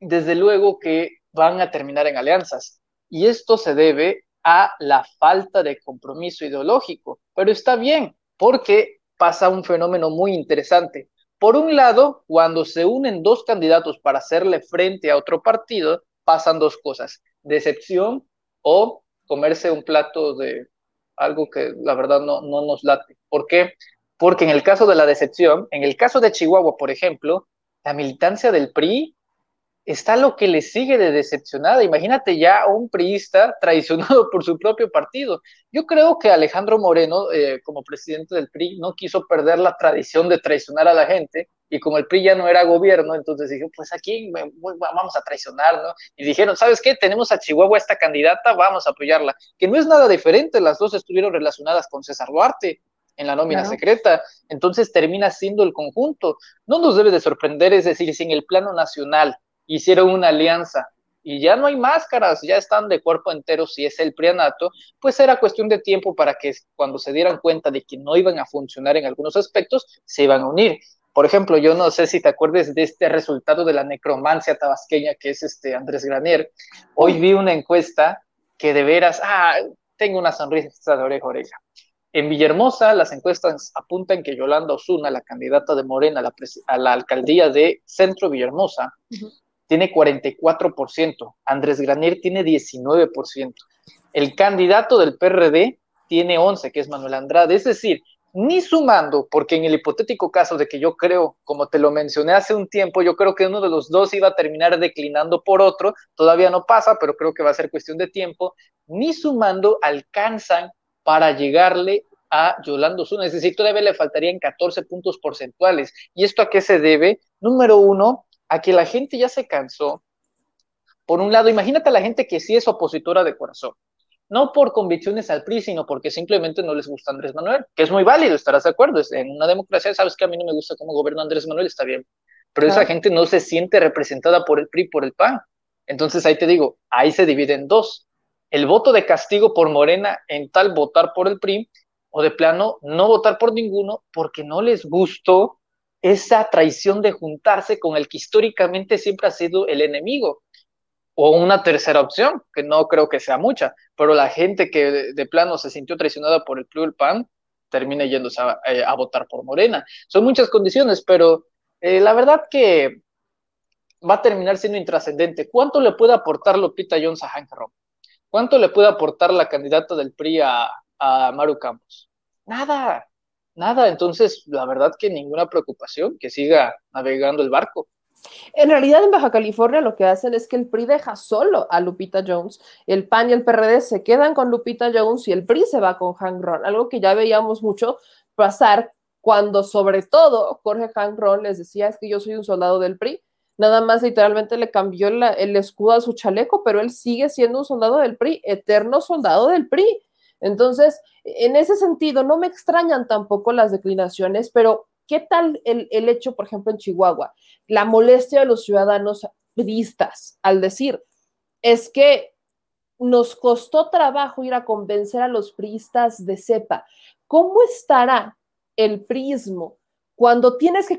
desde luego que van a terminar en alianzas. Y esto se debe a la falta de compromiso ideológico. Pero está bien, porque pasa un fenómeno muy interesante. Por un lado, cuando se unen dos candidatos para hacerle frente a otro partido, pasan dos cosas decepción o comerse un plato de algo que la verdad no, no nos late. ¿Por qué? Porque en el caso de la decepción, en el caso de Chihuahua, por ejemplo, la militancia del PRI está lo que le sigue de decepcionada. Imagínate ya un priista traicionado (laughs) por su propio partido. Yo creo que Alejandro Moreno, eh, como presidente del PRI, no quiso perder la tradición de traicionar a la gente y como el PRI ya no era gobierno, entonces dijo, pues aquí vamos a traicionar, ¿no? Y dijeron, ¿sabes qué? Tenemos a Chihuahua esta candidata, vamos a apoyarla. Que no es nada diferente, las dos estuvieron relacionadas con César Duarte en la nómina secreta, entonces termina siendo el conjunto. No nos debe de sorprender, es decir, si en el plano nacional hicieron una alianza y ya no hay máscaras, ya están de cuerpo entero si es el prianato, pues era cuestión de tiempo para que cuando se dieran cuenta de que no iban a funcionar en algunos aspectos, se iban a unir. Por ejemplo, yo no sé si te acuerdes de este resultado de la necromancia tabasqueña que es este Andrés Granier. Hoy vi una encuesta que de veras, ah, tengo una sonrisa de oreja a oreja. En Villahermosa, las encuestas apuntan que Yolanda Osuna, la candidata de Morena a la, alcaldía de Centro Villahermosa, tiene 44%, Andrés Granier tiene 19%, el candidato del PRD tiene 11, que es Manuel Andrade, es decir, ni sumando, porque en el hipotético caso de que yo creo, como te lo mencioné hace un tiempo, yo creo que uno de los dos iba a terminar declinando por otro, todavía no pasa, pero creo que va a ser cuestión de tiempo, ni sumando alcanzan para llegarle a Yolanda Osuna, es decir, todavía le faltarían 14 puntos porcentuales. ¿Y esto a qué se debe? Número uno, a que la gente ya se cansó. Por un lado, imagínate a la gente que sí es opositora de corazón, no por convicciones al PRI, sino porque simplemente no les gusta Andrés Manuel, que es muy válido, estarás de acuerdo. En una democracia, sabes que a mí no me gusta cómo gobierna Andrés Manuel, está bien. Pero esa gente no se siente representada por el PRI, por el PAN. Entonces ahí te digo, ahí se divide en dos. El voto de castigo por Morena en tal votar por el PRI, o de plano no votar por ninguno porque no les gustó esa traición de juntarse con el que históricamente siempre ha sido el enemigo. O una tercera opción, que no creo que sea mucha, pero la gente que de, plano se sintió traicionada por el Club PAN termina yéndose eh, a, votar por Morena. Son muchas condiciones, pero eh, la verdad que va a terminar siendo intrascendente. ¿Cuánto le puede aportar Lupita Jones a Hank ¿Cuánto le puede aportar la candidata del PRI a, a Maru Campos? Nada, nada. Entonces, la verdad que ninguna preocupación, que siga navegando el barco. En realidad en Baja California lo que hacen es que el PRI deja solo a Lupita Jones, el PAN y el PRD se quedan con Lupita Jones y el PRI se va con Hank Ron, algo que ya veíamos mucho pasar cuando sobre todo Jorge Hank Ron les decía es que yo soy un soldado del PRI, nada más literalmente le cambió el escudo a su chaleco, pero él sigue siendo un soldado del PRI, eterno soldado del PRI. Entonces, en ese sentido, no me extrañan tampoco las declinaciones, pero ¿qué tal el, hecho, por ejemplo, en Chihuahua? La molestia de los ciudadanos priistas al decir, es que nos costó trabajo ir a convencer a los priistas de cepa. ¿Cómo estará el prismo cuando tienes que,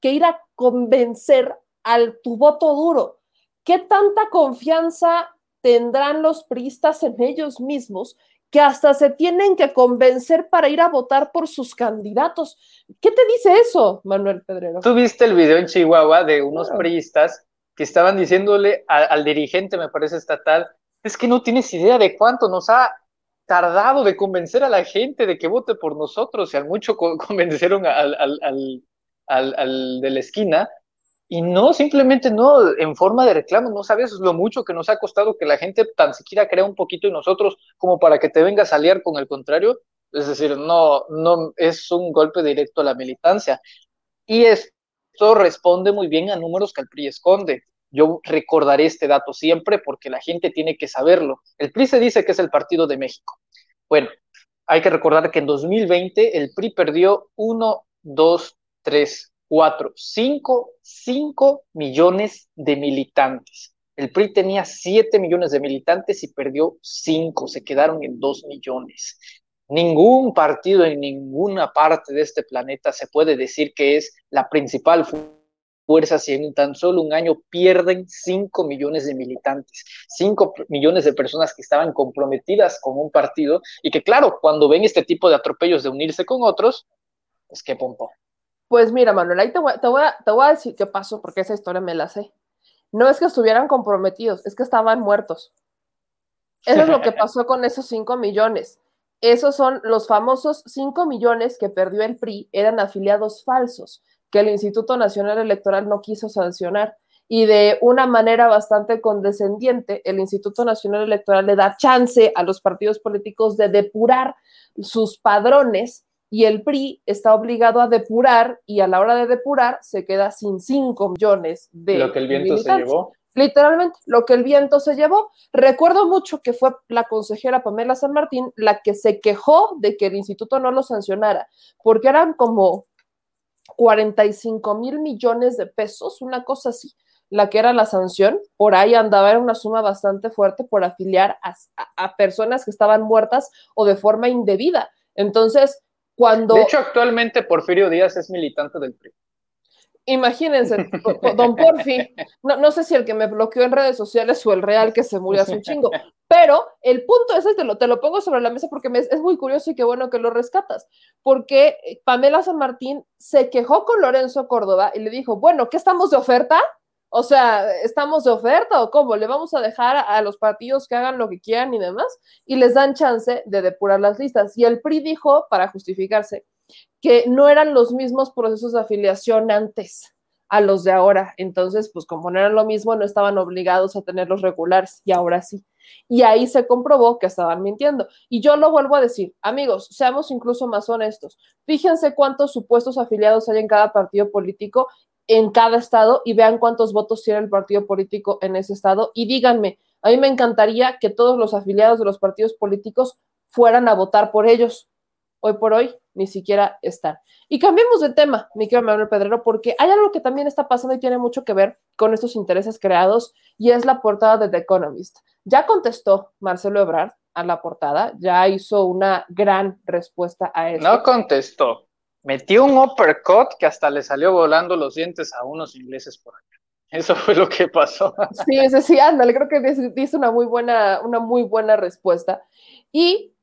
que ir a convencer al tu voto duro? ¿Qué tanta confianza tendrán los priistas en ellos mismos que hasta se tienen que convencer para ir a votar por sus candidatos. ¿Qué te dice eso, Manuel Pedrero? Tú viste el video en Chihuahua de unos priistas que estaban diciéndole al dirigente, me parece estatal, es que no tienes idea de cuánto nos ha tardado de convencer a la gente de que vote por nosotros, y al mucho (laughs) convencieron al, al, al de la esquina, y no, simplemente no, en forma de reclamo, no sabes lo mucho que nos ha costado que la gente tan siquiera crea un poquito en nosotros como para que te vengas a liar con el contrario. Es decir, no, no es un golpe directo a la militancia. Y esto responde muy bien a números que el PRI esconde. Yo recordaré este dato siempre porque la gente tiene que saberlo. El PRI se dice que es el Partido de México. Bueno, hay que recordar que en 2020 el PRI perdió 1, 2, 3, cuatro, cinco, cinco millones de militantes. El PRI tenía siete millones de militantes y perdió cinco, se quedaron en dos millones. Ningún partido en ninguna parte de este planeta se puede decir que es la principal fuerza si en tan solo un año pierden cinco millones de militantes, cinco millones de personas que estaban comprometidas con un partido y que claro, cuando ven este tipo de atropellos de unirse con otros, pues qué pompo. Pues mira, Manuel, ahí te voy, a, decir qué pasó, porque esa historia me la sé. No es que estuvieran comprometidos, es que estaban muertos. Eso es lo que (laughs) pasó con esos 5 millones. Esos son los famosos 5 millones que perdió el PRI, eran afiliados falsos, que el Instituto Nacional Electoral no quiso sancionar. Y de una manera bastante condescendiente, el Instituto Nacional Electoral le da chance a los partidos políticos de depurar sus padrones y el PRI está obligado a depurar y a la hora de depurar se queda sin 5 millones de... Lo que el viento se llevó. Literalmente, lo que el viento se llevó. Recuerdo mucho que fue la consejera Pamela San Martín la que se quejó de que el instituto no lo sancionara, porque eran como 45 mil millones de pesos, una cosa así, la que era la sanción. Por ahí andaba, era una suma bastante fuerte por afiliar a, a personas que estaban muertas o de forma indebida. Entonces, cuando... De hecho, actualmente Porfirio Díaz es militante del PRI. Imagínense, don Porfi, no, no, sé si el que me bloqueó en redes sociales o el real que se murió hace un chingo, pero el punto es, te lo, te lo pongo sobre la mesa porque me, es muy curioso y qué bueno que lo rescatas, porque Pamela San Martín se quejó con Lorenzo Córdoba y le dijo, bueno, ¿qué estamos de oferta? O sea, ¿estamos de oferta o cómo? ¿Le vamos a dejar a, los partidos que hagan lo que quieran y demás? Y les dan chance de depurar las listas. Y el PRI dijo, para justificarse, que no eran los mismos procesos de afiliación antes a los de ahora. Entonces, pues como no eran lo mismo, no estaban obligados a tenerlos regulares y ahora sí. Y ahí se comprobó que estaban mintiendo. Y yo lo vuelvo a decir, amigos, seamos incluso más honestos. Fíjense cuántos supuestos afiliados hay en cada partido político, en cada estado, y vean cuántos votos tiene el partido político en ese estado. Y díganme, a mí me encantaría que todos los afiliados de los partidos políticos fueran a votar por ellos. Hoy por hoy ni siquiera están. Y cambiemos de tema, mi querido Manuel Pedrero, porque hay algo que también está pasando y tiene mucho que ver con estos intereses creados y es la portada de The Economist. Ya contestó Marcelo Ebrard a la portada, ya hizo una gran respuesta a eso. No contestó, metió un uppercut que hasta le salió volando los dientes a unos ingleses por acá. Eso fue lo que pasó. Sí, ese sí, ándale, creo que dice una muy buena, una muy buena respuesta. Y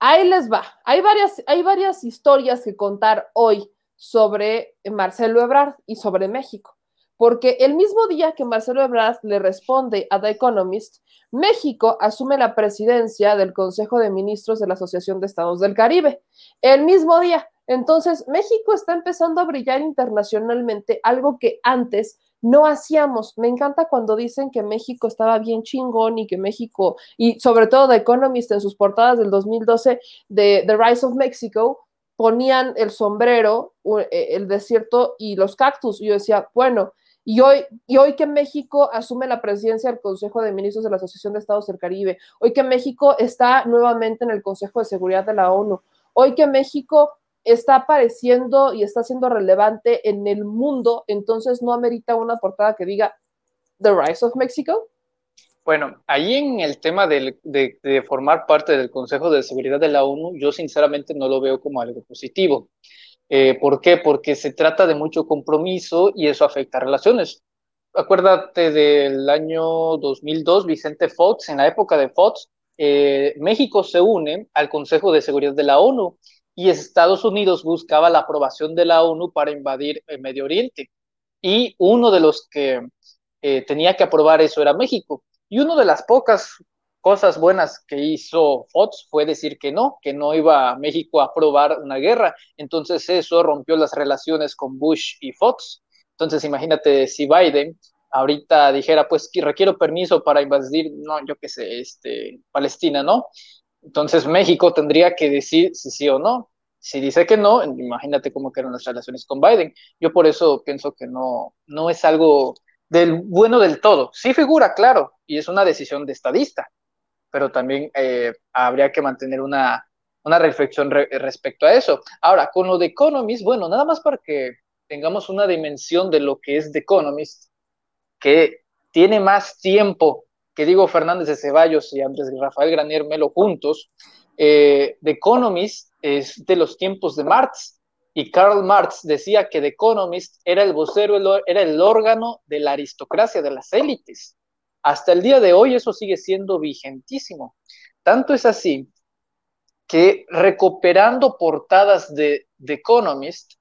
Ahí les va. Hay varias, hay varias historias que contar hoy sobre Marcelo Ebrard y sobre México. Porque el mismo día que Marcelo Ebrard le responde a The Economist, México asume la presidencia del Consejo de Ministros de la Asociación de Estados del Caribe. El mismo día. Entonces, México está empezando a brillar internacionalmente, algo que antes no hacíamos. Me encanta cuando dicen que México estaba bien chingón y que México, y sobre todo The Economist en sus portadas del 2012 de The Rise of Mexico, ponían el sombrero, eh, el desierto y los cactus. Y yo decía, bueno, y hoy, y hoy que México asume la presidencia del Consejo de Ministros de la Asociación de Estados del Caribe, hoy que México está nuevamente en el Consejo de Seguridad de la ONU, hoy que México está apareciendo y está siendo relevante en el mundo, entonces no amerita una portada que diga The Rise of Mexico. Bueno, ahí en el tema de, formar parte del Consejo de Seguridad de la ONU, yo sinceramente no lo veo como algo positivo. Eh, ¿Por qué? Porque se trata de mucho compromiso y eso afecta a relaciones. Acuérdate del año 2002, Vicente Fox, en la época de Fox, eh, México se une al Consejo de Seguridad de la ONU y Estados Unidos buscaba la aprobación de la ONU para invadir el Medio Oriente. Y uno de los que eh, tenía que aprobar eso era México. Y una de las pocas cosas buenas que hizo Fox fue decir que no, que no iba a México a aprobar una guerra. Entonces eso rompió las relaciones con Bush y Fox. Entonces imagínate si Biden ahorita dijera, pues requiero permiso para invadir, no, yo qué sé, este, Palestina, ¿no? Entonces México tendría que decir si sí o no. Si dice que no, imagínate cómo quedan las relaciones con Biden. Yo por eso pienso que no, no es algo del bueno del todo. Sí figura, claro, y es una decisión de estadista, pero también eh, habría que mantener una, una reflexión respecto a eso. Ahora, con lo de Economist, bueno, nada más para que tengamos una dimensión de lo que es The Economist, que tiene más tiempo que digo Fernández de Ceballos y Andrés Rafael Granier Melo juntos, eh, The Economist es de los tiempos de Marx, y Karl Marx decía que The Economist era el vocero, era el órgano de la aristocracia, de las élites. Hasta el día de hoy eso sigue siendo vigentísimo. Tanto es así que recuperando portadas de The Economist,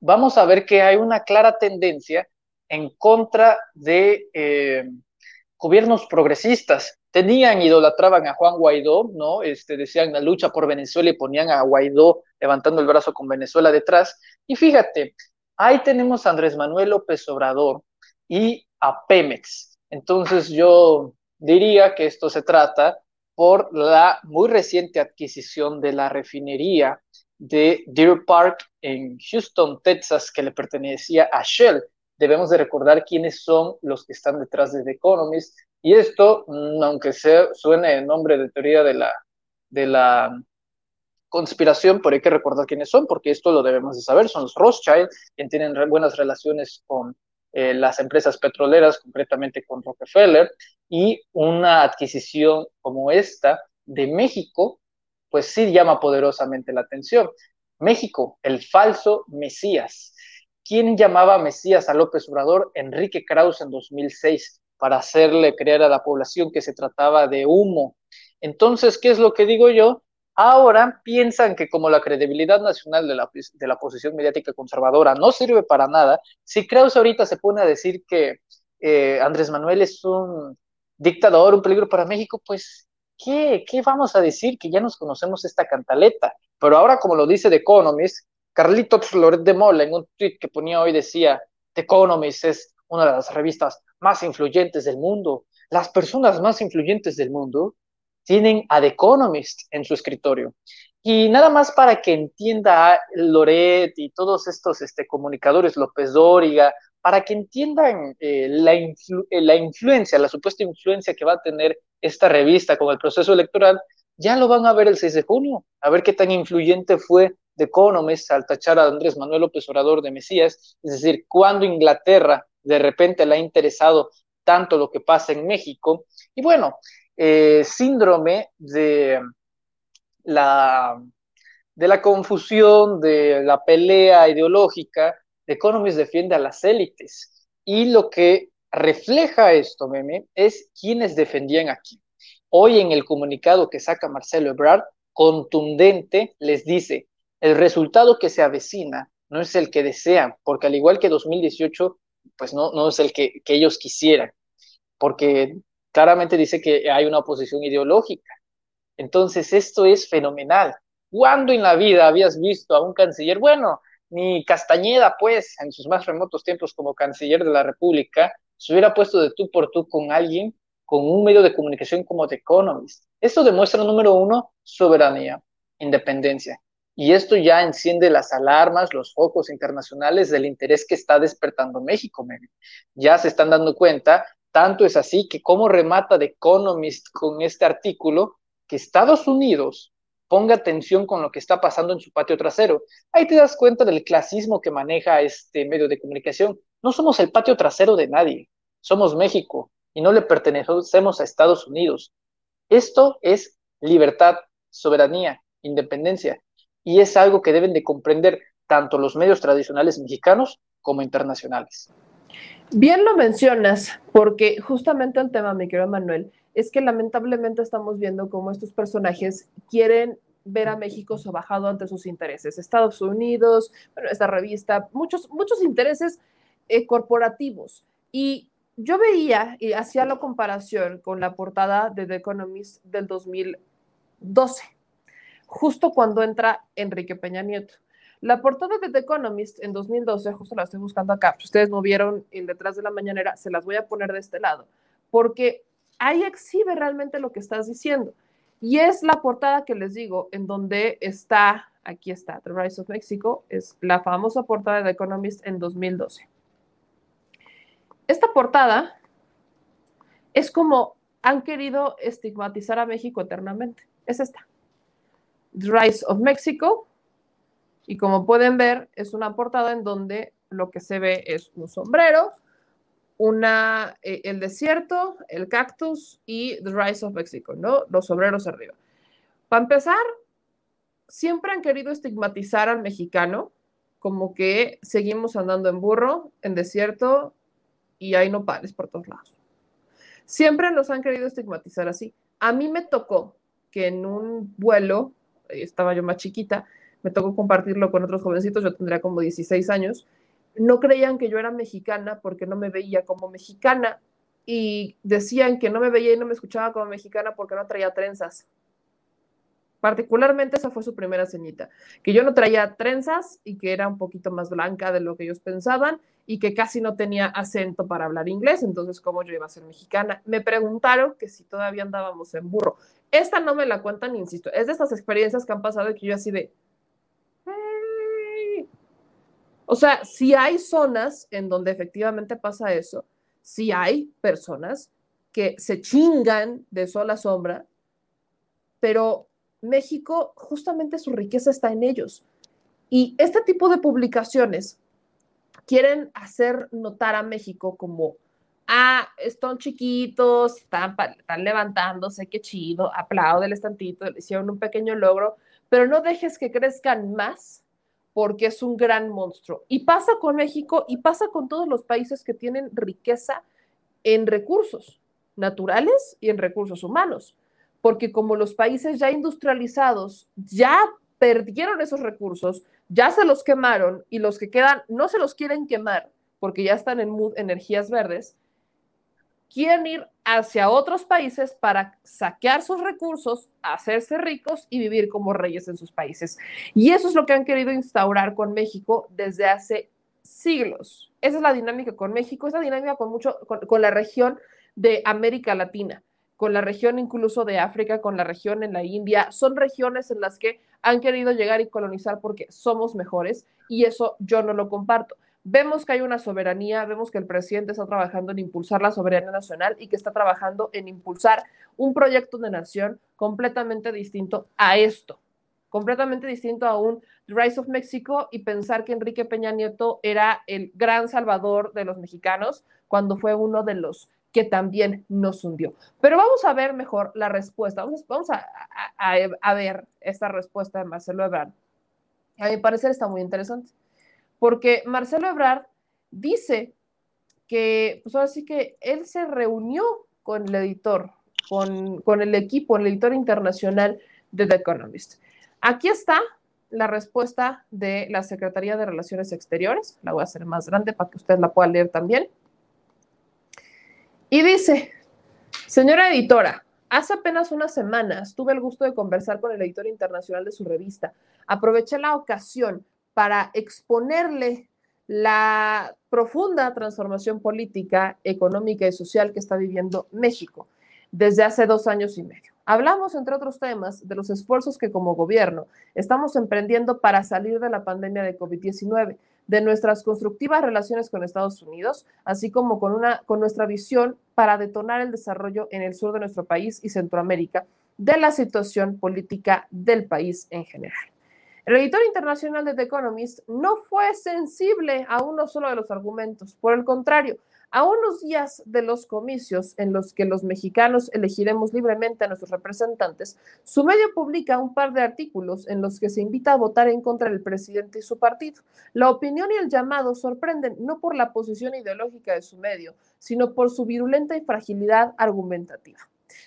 vamos a ver que hay una clara tendencia en contra de, eh, gobiernos progresistas. Tenían, idolatraban a Juan Guaidó, ¿no? Este, decían la lucha por Venezuela y ponían a Guaidó levantando el brazo con Venezuela detrás. Y fíjate, ahí tenemos a Andrés Manuel López Obrador y a Pemex. Entonces yo diría que esto se trata por la muy reciente adquisición de la refinería de Deer Park en Houston, Texas, que le pertenecía a Shell. Debemos de recordar quiénes son los que están detrás de The Economist. Y esto, mm, aunque sea, suene el nombre de teoría de la, de la conspiración, pero hay que recordar quiénes son, porque esto lo debemos de saber. Son los Rothschild, quienes tienen buenas relaciones con eh, las empresas petroleras, concretamente con Rockefeller, y una adquisición como esta de México, pues sí llama poderosamente la atención. México, el falso Mesías. ¿Quién llamaba Mesías a López Obrador? Enrique Krause en 2006, para hacerle creer a la población que se trataba de humo. Entonces, ¿qué es lo que digo yo? Ahora piensan que como la credibilidad nacional de la, posición mediática conservadora no sirve para nada, si Krause ahorita se pone a decir que eh, Andrés Manuel es un dictador, un peligro para México, pues, ¿qué, ¿qué vamos a decir? Que ya nos conocemos esta cantaleta. Pero ahora, como lo dice The Economist, Carlitos Floret de Mola en un tweet que ponía hoy decía, The Economist es una de las revistas más influyentes del mundo. Las personas más influyentes del mundo tienen a The Economist en su escritorio. Y nada más para que entienda Loret y todos estos este, comunicadores, López Dóriga, para que entiendan eh, la, eh, la influencia, la supuesta influencia que va a tener esta revista con el proceso electoral, ya lo van a ver el 6 de junio, a ver qué tan influyente fue The Economist al tachar a Andrés Manuel López Obrador de Mesías, es decir, cuando Inglaterra de repente le ha interesado tanto lo que pasa en México. Y bueno, eh, síndrome de la, de la confusión, de la pelea ideológica, The Economist defiende a las élites. Y lo que refleja esto, meme, es quienes defendían aquí. Hoy en el comunicado que saca Marcelo Ebrard, contundente, les dice, el resultado que se avecina no es el que desean, porque al igual que 2018, pues no, no es el que, que ellos quisieran, porque claramente dice que hay una oposición ideológica. Entonces, esto es fenomenal. ¿Cuándo en la vida habías visto a un canciller? Bueno, ni Castañeda, pues, en sus más remotos tiempos como canciller de la República, se hubiera puesto de tú por tú con alguien, con un medio de comunicación como The Economist. Esto demuestra, número uno, soberanía, independencia. Y esto ya enciende las alarmas, los focos internacionales del interés que está despertando México. Ya se están dando cuenta tanto es así que como remata The Economist con este artículo, que Estados Unidos ponga atención con lo que está pasando en su patio trasero. Ahí te das cuenta del clasismo que maneja este medio de comunicación. No somos el patio trasero de nadie, somos México y no le pertenecemos a Estados Unidos. Esto es libertad, soberanía, independencia y es algo que deben de comprender tanto los medios tradicionales mexicanos como internacionales. Bien lo mencionas, porque justamente el tema, mi querido Manuel, es que lamentablemente estamos viendo cómo estos personajes quieren ver a México sobajado ante sus intereses. Estados Unidos, bueno, esta revista, muchos, muchos intereses eh, corporativos. Y yo veía y hacía la comparación con la portada de The Economist del 2012, justo cuando entra Enrique Peña Nieto. La portada de The Economist en 2012, justo la estoy buscando acá, si ustedes no vieron el detrás de la mañanera, se las voy a poner de este lado, porque ahí exhibe realmente lo que estás diciendo. Y es la portada que les digo, en donde está, aquí está, The Rise of Mexico, es la famosa portada de The Economist en 2012. Esta portada es como han querido estigmatizar a México eternamente. Es esta. Rise of Mexico, y como pueden ver, es una portada en donde lo que se ve es un sombrero, una, eh, el desierto, el cactus y The Rise of Mexico, ¿no? Los sombreros arriba. Para empezar, siempre han querido estigmatizar al mexicano como que seguimos andando en burro, en desierto y hay nopales por todos lados. Siempre nos han querido estigmatizar así. A mí me tocó que en un vuelo, estaba yo más chiquita, me tocó compartirlo con otros jovencitos, yo tendría como 16 años, no creían que yo era mexicana porque no me veía como mexicana y decían que no me veía y no me escuchaba como mexicana porque no traía trenzas. Particularmente esa fue su primera ceñita, que yo no traía trenzas y que era un poquito más blanca de lo que ellos pensaban y que casi no tenía acento para hablar inglés, entonces cómo yo iba a ser mexicana. Me preguntaron que si todavía andábamos en burro. Esta no me la cuentan, insisto, es de estas experiencias que han pasado y que yo así de... O sea, si hay zonas en donde efectivamente pasa eso, si hay personas que se chingan de sol a sombra, pero México, justamente su riqueza está en ellos. Y este tipo de publicaciones quieren hacer notar a México como, ah, están chiquitos, están, están levantándose, qué chido, apláudeles tantito, hicieron un pequeño logro, pero no dejes que crezcan más porque es un gran monstruo. Y pasa con México y pasa con todos los países que tienen riqueza en recursos naturales y en recursos humanos porque como los países ya industrializados ya perdieron esos recursos, ya se los quemaron y los que quedan no se los quieren quemar porque ya están en energías verdes, quieren ir hacia otros países para saquear sus recursos, hacerse ricos y vivir como reyes en sus países. Y eso es lo que han querido instaurar con México desde hace siglos. Esa es la dinámica con México, esa dinámica con mucho con la región de América Latina con la región incluso de África, con la región en la India. Son regiones en las que han querido llegar y colonizar porque somos mejores y eso yo no lo comparto. Vemos que hay una soberanía, vemos que el presidente está trabajando en impulsar la soberanía nacional y que está trabajando en impulsar un proyecto de nación completamente distinto a esto, completamente distinto a un Rise of Mexico y pensar que Enrique Peña Nieto era el gran salvador de los mexicanos cuando fue uno de los que también nos hundió. Pero vamos a ver mejor la respuesta. Vamos, a, ver esta respuesta de Marcelo Ebrard. A mi parecer está muy interesante, porque Marcelo Ebrard dice que, pues ahora sí que él se reunió con el editor, con, con el equipo, el editor internacional de The Economist. Aquí está la respuesta de la Secretaría de Relaciones Exteriores. La voy a hacer más grande para que usted la pueda leer también. Y dice, señora editora, hace apenas unas semanas tuve el gusto de conversar con el editor internacional de su revista. Aproveché la ocasión para exponerle la profunda transformación política, económica y social que está viviendo México desde hace dos años y medio. Hablamos, entre otros temas, de los esfuerzos que como gobierno estamos emprendiendo para salir de la pandemia de COVID-19 de nuestras constructivas relaciones con Estados Unidos, así como con, una, con nuestra visión para detonar el desarrollo en el sur de nuestro país y Centroamérica de la situación política del país en general. El editor internacional de The Economist no fue sensible a uno solo de los argumentos, por el contrario, a unos días de los comicios en los que los mexicanos elegiremos libremente a nuestros representantes, su medio publica un par de artículos en los que se invita a votar en contra del presidente y su partido. La opinión y el llamado sorprenden no por la posición ideológica de su medio, sino por su virulenta y fragilidad argumentativa.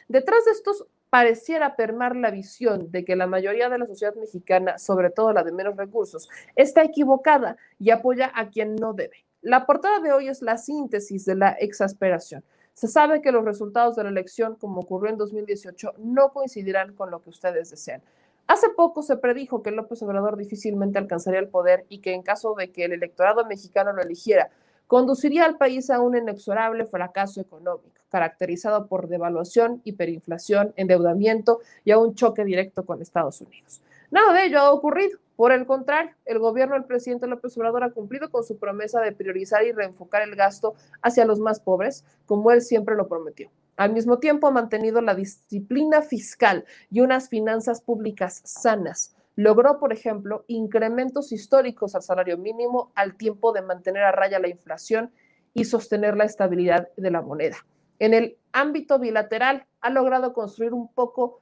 Detrás de estos pareciera permar la visión de que la mayoría de la sociedad mexicana, sobre todo la de menos recursos, está equivocada y apoya a quien no debe. La portada de hoy es la síntesis de la exasperación. Se sabe que los resultados de la elección, como ocurrió en 2018, no coincidirán con lo que ustedes desean. Hace poco se predijo que López Obrador difícilmente alcanzaría el poder y que en caso de que el electorado mexicano lo eligiera, conduciría al país a un inexorable fracaso económico, caracterizado por devaluación, hiperinflación, endeudamiento y a un choque directo con Estados Unidos. Nada de ello ha ocurrido. Por el contrario, el gobierno del presidente López Obrador ha cumplido con su promesa de priorizar y reenfocar el gasto hacia los más pobres, como él siempre lo prometió. Al mismo tiempo, ha mantenido la disciplina fiscal y unas finanzas públicas sanas. Logró, por ejemplo, incrementos históricos al salario mínimo al tiempo de mantener a raya la inflación y sostener la estabilidad de la moneda. En el ámbito bilateral, ha logrado construir un poco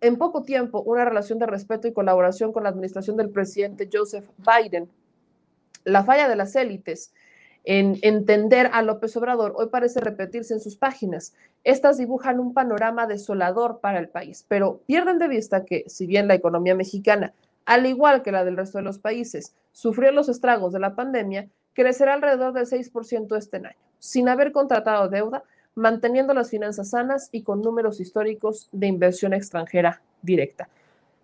en poco tiempo una relación de respeto y colaboración con la administración del presidente Joseph Biden. La falla de las élites en entender a López Obrador hoy parece repetirse en sus páginas. Estas dibujan un panorama desolador para el país, pero pierden de vista que, si bien la economía mexicana, al igual que la del resto de los países, sufrió los estragos de la pandemia, crecerá alrededor del 6% este año. Sin haber contratado deuda, manteniendo las finanzas sanas y con números históricos de inversión extranjera directa.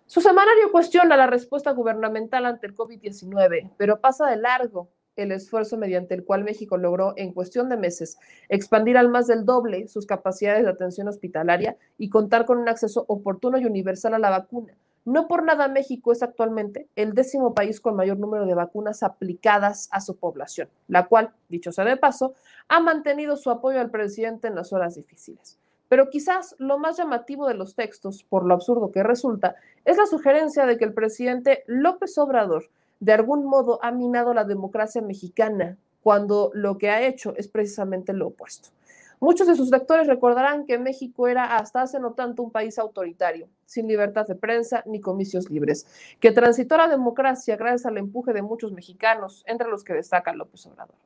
Su semanario cuestiona la respuesta gubernamental ante el COVID-19, pero pasa de largo el esfuerzo mediante el cual México logró en cuestión de meses expandir al más del doble sus capacidades de atención hospitalaria y contar con un acceso oportuno y universal a la vacuna. No por nada México es actualmente el décimo país con mayor número de vacunas aplicadas a su población, la cual, dicho sea de paso, ha mantenido su apoyo al presidente en las horas difíciles. Pero quizás lo más llamativo de los textos, por lo absurdo que resulta, es la sugerencia de que el presidente López Obrador de algún modo ha minado la democracia mexicana, cuando lo que ha hecho es precisamente lo opuesto. Muchos de sus lectores recordarán que México era hasta hace no tanto un país autoritario, sin libertad de prensa ni comicios libres, que transitó la democracia gracias al empuje de muchos mexicanos, entre los que destaca López Obrador.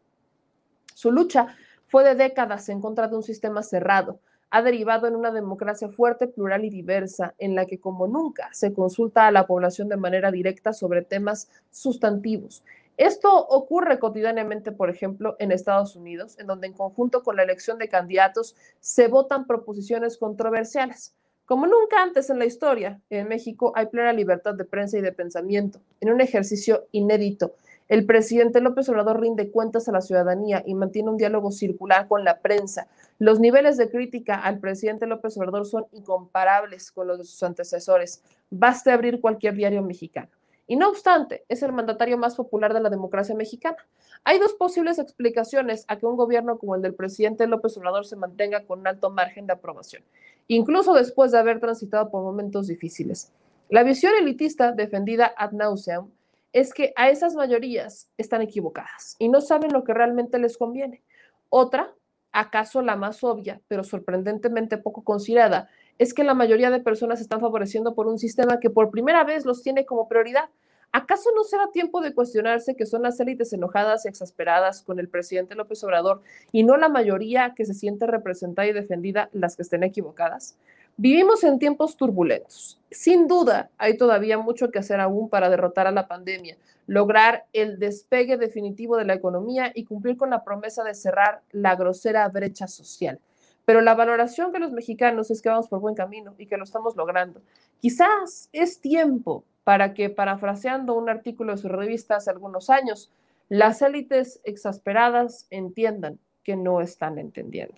Su lucha fue de décadas en contra de un sistema cerrado, ha derivado en una democracia fuerte, plural y diversa, en la que como nunca se consulta a la población de manera directa sobre temas sustantivos. Esto ocurre cotidianamente, por ejemplo, en Estados Unidos, en donde en conjunto con la elección de candidatos se votan proposiciones controversiales. Como nunca antes en la historia, en México hay plena libertad de prensa y de pensamiento, en un ejercicio inédito el presidente López Obrador rinde cuentas a la ciudadanía y mantiene un diálogo circular con la prensa. Los niveles de crítica al presidente López Obrador son incomparables con los de sus antecesores. Baste abrir cualquier diario mexicano. Y no obstante, es el mandatario más popular de la democracia mexicana. Hay dos posibles explicaciones a que un gobierno como el del presidente López Obrador se mantenga con un alto margen de aprobación, incluso después de haber transitado por momentos difíciles. La visión elitista defendida ad nauseam es que a esas mayorías están equivocadas y no saben lo que realmente les conviene. Otra, acaso la más obvia, pero sorprendentemente poco considerada, es que la mayoría de personas están favoreciendo por un sistema que por primera vez los tiene como prioridad. ¿Acaso no será tiempo de cuestionarse que son las élites enojadas y exasperadas con el presidente López Obrador y no la mayoría que se siente representada y defendida las que estén equivocadas? Vivimos en tiempos turbulentos. Sin duda, hay todavía mucho que hacer aún para derrotar a la pandemia, lograr el despegue definitivo de la economía y cumplir con la promesa de cerrar la grosera brecha social. Pero la valoración de los mexicanos es que vamos por buen camino y que lo estamos logrando. Quizás es tiempo para que, parafraseando un artículo de su revista hace algunos años, las élites exasperadas entiendan que no están entendiendo.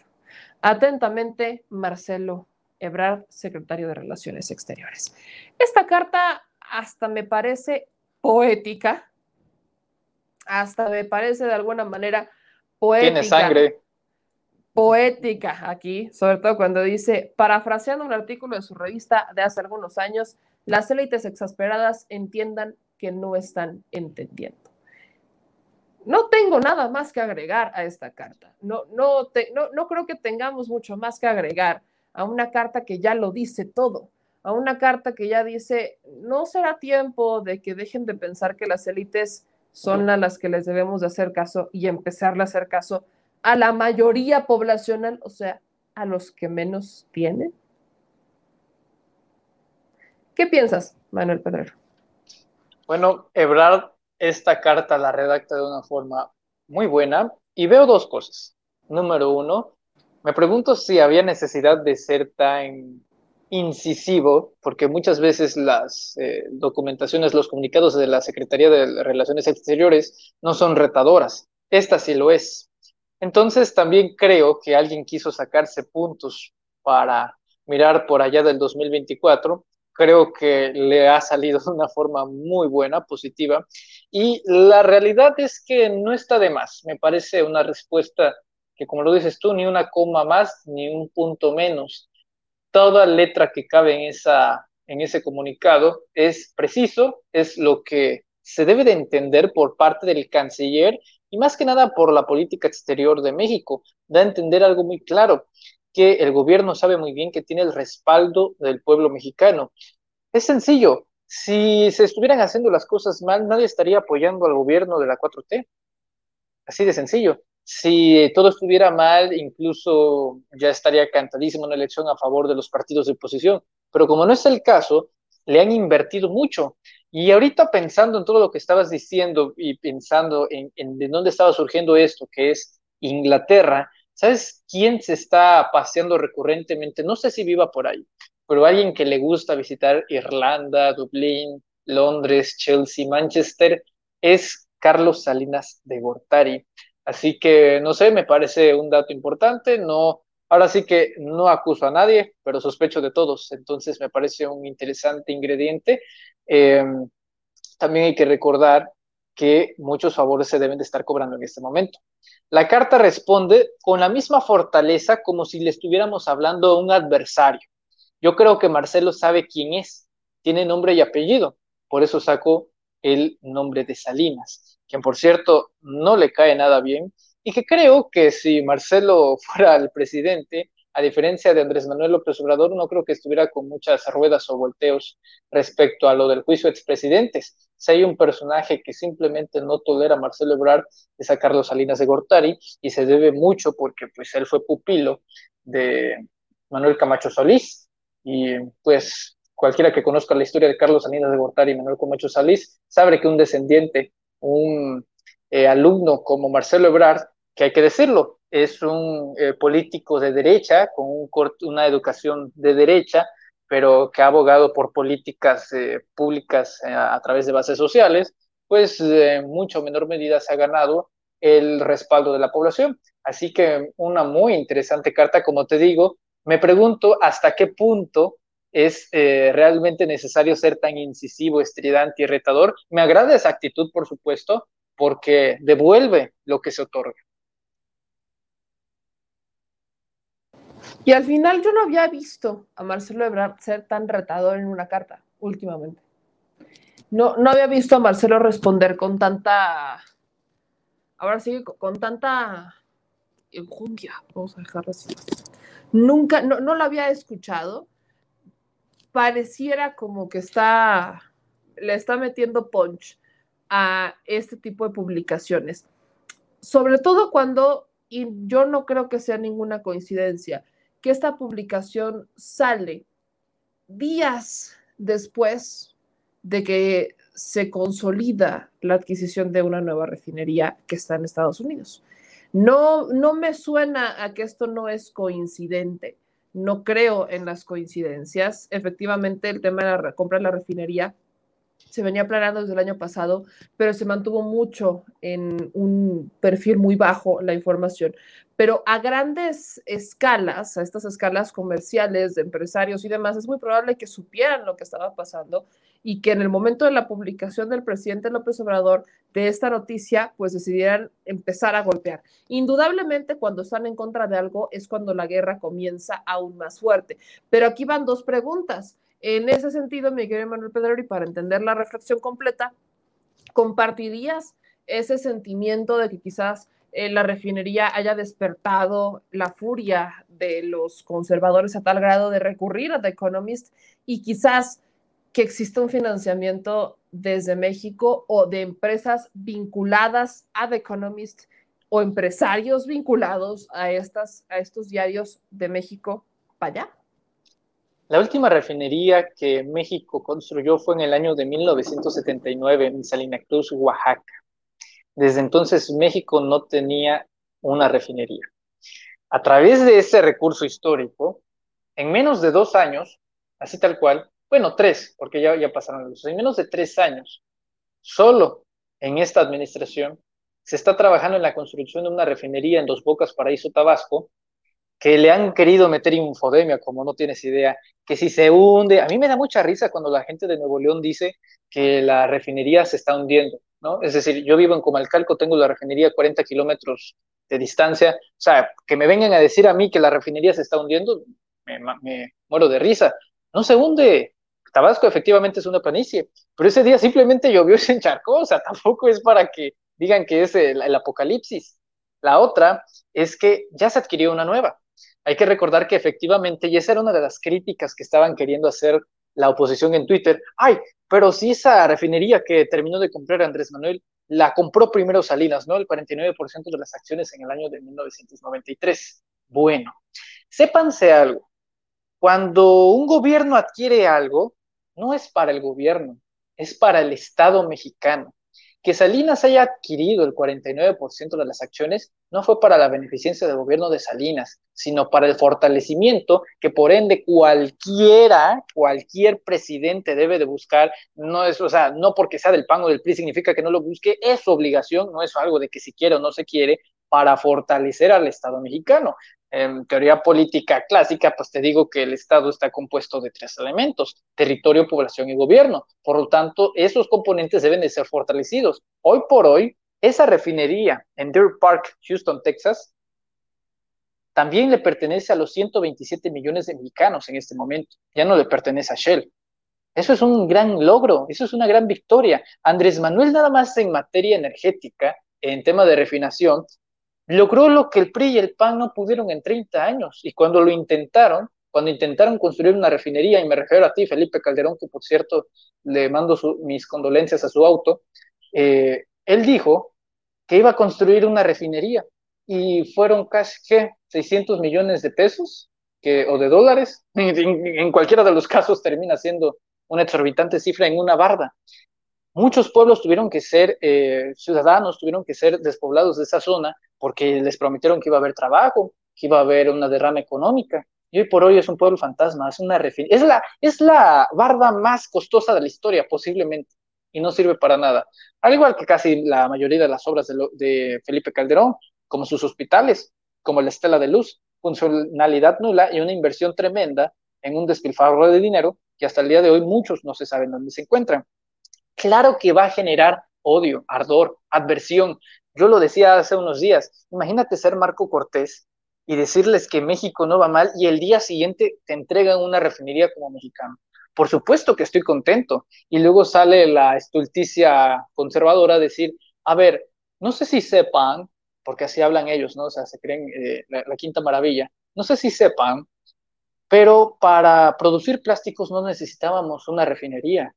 Atentamente, Marcelo Ebrard, secretario de Relaciones Exteriores. Esta carta hasta me parece poética, hasta me parece de alguna manera poética. Tiene sangre. Poética aquí, sobre todo cuando dice, parafraseando un artículo de su revista de hace algunos años, las élites exasperadas entiendan que no están entendiendo. No tengo nada más que agregar a esta carta. No, no, no, creo que tengamos mucho más que agregar a una carta que ya lo dice todo, a una carta que ya dice, no será tiempo de que dejen de pensar que las élites son a las que les debemos de hacer caso y empezarle a hacer caso a la mayoría poblacional, o sea, a los que menos tienen. ¿Qué piensas, Manuel Pedrero? Bueno, Ebrard esta carta la redacta de una forma muy buena y veo dos cosas. Número uno, me pregunto si había necesidad de ser tan incisivo, porque muchas veces las eh, documentaciones, los comunicados de la Secretaría de Relaciones Exteriores no son retadoras. Esta sí lo es. Entonces también creo que alguien quiso sacarse puntos para mirar por allá del 2024. Creo que le ha salido de una forma muy buena, positiva. Y la realidad es que no está de más. Me parece una respuesta que como lo dices tú, ni una coma más ni un punto menos. Toda letra que cabe en, esa, en ese comunicado es preciso, es lo que se debe de entender por parte del canciller y más que nada por la política exterior de México. Da a entender algo muy claro, que el gobierno sabe muy bien que tiene el respaldo del pueblo mexicano. Es sencillo, si se estuvieran haciendo las cosas mal, nadie estaría apoyando al gobierno de la 4T. Así de sencillo. Si todo estuviera mal, incluso ya estaría cantadísimo una elección a favor de los partidos de oposición. Pero como no es el caso, le han invertido mucho. Y ahorita pensando en todo lo que estabas diciendo y pensando en, de dónde estaba surgiendo esto, que es Inglaterra, ¿Sabes quién se está paseando recurrentemente? No sé si viva por ahí, pero alguien que le gusta visitar Irlanda, Dublín, Londres, Chelsea, Manchester, es Carlos Salinas de Gortari. Así que, no sé, me parece un dato importante, no, ahora sí que no acuso a nadie, pero sospecho de todos, entonces me parece un interesante ingrediente. Eh, también hay que recordar que muchos favores se deben de estar cobrando en este momento. La carta responde con la misma fortaleza como si le estuviéramos hablando a un adversario. Yo creo que Marcelo sabe quién es, tiene nombre y apellido, por eso sacó el nombre de Salinas, quien por cierto no le cae nada bien y que creo que si Marcelo (laughs) fuera el presidente, a diferencia de Andrés Manuel López Obrador, no creo que estuviera con muchas ruedas o volteos respecto a lo del juicio de expresidentes. Si hay un personaje que simplemente no tolera a Marcelo Ebrard, es a Carlos Salinas de Gortari, y se debe mucho porque pues él fue pupilo de Manuel Camacho Solís, y pues cualquiera que conozca la historia de Carlos Salinas de Gortari y Manuel Camacho Solís, sabe que un descendiente, un eh, alumno como Marcelo Ebrard, que hay que decirlo, es un eh, político de derecha, con un una educación de derecha, pero que ha abogado por políticas eh, públicas eh, a través de bases sociales, pues en mucho menor medida se ha ganado el respaldo de la población. Así que una muy interesante carta, como te digo, me pregunto hasta qué punto es realmente necesario ser tan incisivo, estridente y retador. Me agrada esa actitud, por supuesto, porque devuelve lo que se otorga. Y al final yo no había visto a Marcelo Ebrard ser tan retador en una carta últimamente. No, no había visto a Marcelo responder con tanta, ahora sí, con tanta enjundia, vamos a dejarlo así. Nunca, no, no lo había escuchado. Pareciera como que está, le está metiendo punch a este tipo de publicaciones. Sobre todo cuando, y yo no creo que sea ninguna coincidencia, que esta publicación sale días después de que se consolida la adquisición de una nueva refinería que está en Estados Unidos. No, no me suena a que esto no es coincidente. No creo en las coincidencias. Efectivamente, el tema de la compra de la refinería se venía planeando desde el año pasado, pero se mantuvo mucho en un perfil muy bajo la información. Pero a grandes escalas, a estas escalas comerciales de empresarios y demás, es muy probable que supieran lo que estaba pasando y que en el momento de la publicación del presidente López Obrador de esta noticia, pues decidieran empezar a golpear. Indudablemente, cuando están en contra de algo es cuando la guerra comienza aún más fuerte. Pero aquí van dos preguntas. En ese sentido, mi querido Manuel Pedrero, y para entender la reflexión completa, ¿compartirías ese sentimiento de que quizás eh, la refinería haya despertado la furia de los conservadores a tal grado de recurrir a The Economist y quizás que exista un financiamiento desde México o de empresas vinculadas a The Economist o empresarios vinculados a, estas, a estos diarios de México para allá? La última refinería que México construyó fue en el año de 1979 en Salina Cruz, Oaxaca. Desde entonces México no tenía una refinería. A través de ese recurso histórico, en menos de dos años, así tal cual, bueno, tres, porque ya, ya pasaron los, en menos de tres años, solo en esta administración, se está trabajando en la construcción de una refinería en Dos Bocas, Paraíso, Tabasco, que le han querido meter infodemia, como no tienes idea, que si se hunde, a mí me da mucha risa cuando la gente de Nuevo León dice que la refinería se está hundiendo, ¿no? Es decir, yo vivo en Comalcalco, tengo la refinería a 40 kilómetros de distancia, o sea, que me vengan a decir a mí que la refinería se está hundiendo, me, me muero de risa. No se hunde, Tabasco efectivamente es una planicie, pero ese día simplemente llovió y se encharcó, o sea, (laughs) tampoco es para que digan que es el, el apocalipsis. La otra es que ya se adquirió una nueva hay que recordar que efectivamente, y esa era una de las críticas que estaban queriendo hacer la oposición en Twitter, ay, pero si esa refinería que terminó de comprar Andrés Manuel la compró primero Salinas, ¿no? El 49% de las acciones en el año de 1993. Bueno, sépanse algo, cuando un gobierno adquiere algo, no es para el gobierno, es para el Estado mexicano. Que Salinas haya adquirido el 49% de las acciones no fue para la beneficencia del gobierno de Salinas, sino para el fortalecimiento que por ende cualquiera, cualquier presidente debe de buscar, no es, o sea, no porque sea del PAN o del PRI significa que no lo busque, es su obligación, no es algo de que si quiere o no se quiere, para fortalecer al Estado mexicano. En teoría política clásica, pues te digo que el Estado está compuesto de tres elementos, territorio, población y gobierno. Por lo tanto, esos componentes deben de ser fortalecidos. Hoy por hoy, esa refinería en Deer Park, Houston, Texas, también le pertenece a los 127 millones de mexicanos en este momento. Ya no le pertenece a Shell. Eso es un gran logro, eso es una gran victoria. Andrés Manuel nada más en materia energética, en tema de refinación, logró lo que el PRI y el PAN no pudieron en 30 años. Y cuando lo intentaron, cuando intentaron construir una refinería, y me refiero a ti, Felipe Calderón, que por cierto le mando mis condolencias a su auto, eh, él dijo que iba a construir una refinería y fueron casi, ¿qué? 600 millones de pesos que, o de dólares. (laughs) En, cualquiera de los casos termina siendo una exorbitante cifra en una barda. Muchos pueblos tuvieron que ser eh, ciudadanos, tuvieron que ser despoblados de esa zona porque les prometieron que iba a haber trabajo, que iba a haber una derrama económica. Y hoy por hoy es un pueblo fantasma, es una es la, es la barda más costosa de la historia, posiblemente, y no sirve para nada. Al igual que casi la mayoría de las obras de, de Felipe Calderón, como sus hospitales, como la Estela de Luz, funcionalidad nula y una inversión tremenda en un despilfarro de dinero que hasta el día de hoy muchos no se saben dónde se encuentran. Claro que va a generar odio, ardor, adversión, yo lo decía hace unos días, imagínate ser Marco Cortés y decirles que México no va mal y el día siguiente te entregan una refinería como mexicano. Por supuesto que estoy contento. Y luego sale la estulticia conservadora a decir, a ver, no sé si sepan, porque así hablan ellos, ¿no? O sea, se creen eh, la quinta maravilla, no sé si sepan, pero para producir plásticos no necesitábamos una refinería.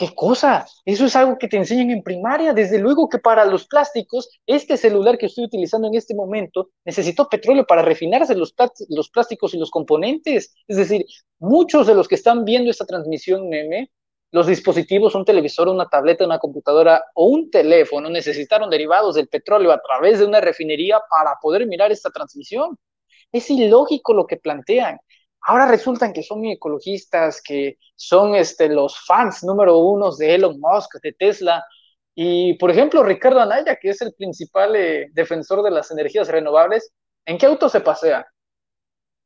¿Qué cosa? Eso es algo que te enseñan en primaria. Desde luego que para los plásticos, este celular que estoy utilizando en este momento necesitó petróleo para refinarse los, los plásticos y los componentes. Es decir, muchos de los que están viendo esta transmisión meme, los dispositivos, un televisor, una tableta, una computadora o un teléfono necesitaron derivados del petróleo a través de una refinería para poder mirar esta transmisión. Es ilógico lo que plantean. Ahora resultan que son ecologistas, que son este, los fans número uno de Elon Musk, de Tesla. Y, por ejemplo, Ricardo Anaya, que es el principal eh, defensor de las energías renovables, ¿en qué auto se pasea?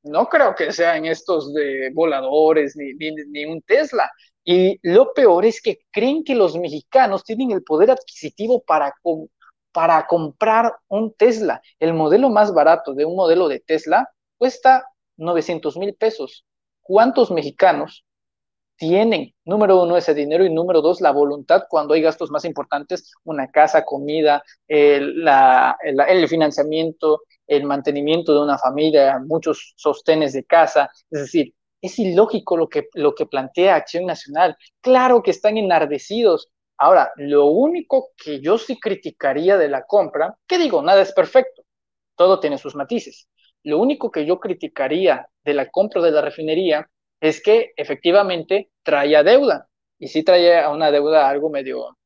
No creo que sean estos de voladores ni, ni, un Tesla. Y lo peor es que creen que los mexicanos tienen el poder adquisitivo para, para comprar un Tesla. El modelo más barato de un modelo de Tesla cuesta 900 mil pesos. ¿Cuántos mexicanos tienen, número uno, ese dinero y número dos, la voluntad cuando hay gastos más importantes, una casa, comida, el, financiamiento, el mantenimiento de una familia, muchos sostenes de casa? Es decir, es ilógico lo que, lo que plantea Acción Nacional. Claro que están enardecidos. Ahora, lo único que yo sí criticaría de la compra, que digo, nada es perfecto, todo tiene sus matices. Lo único que yo criticaría de la compra de la refinería es que efectivamente traía deuda. Y sí traía una deuda algo medio,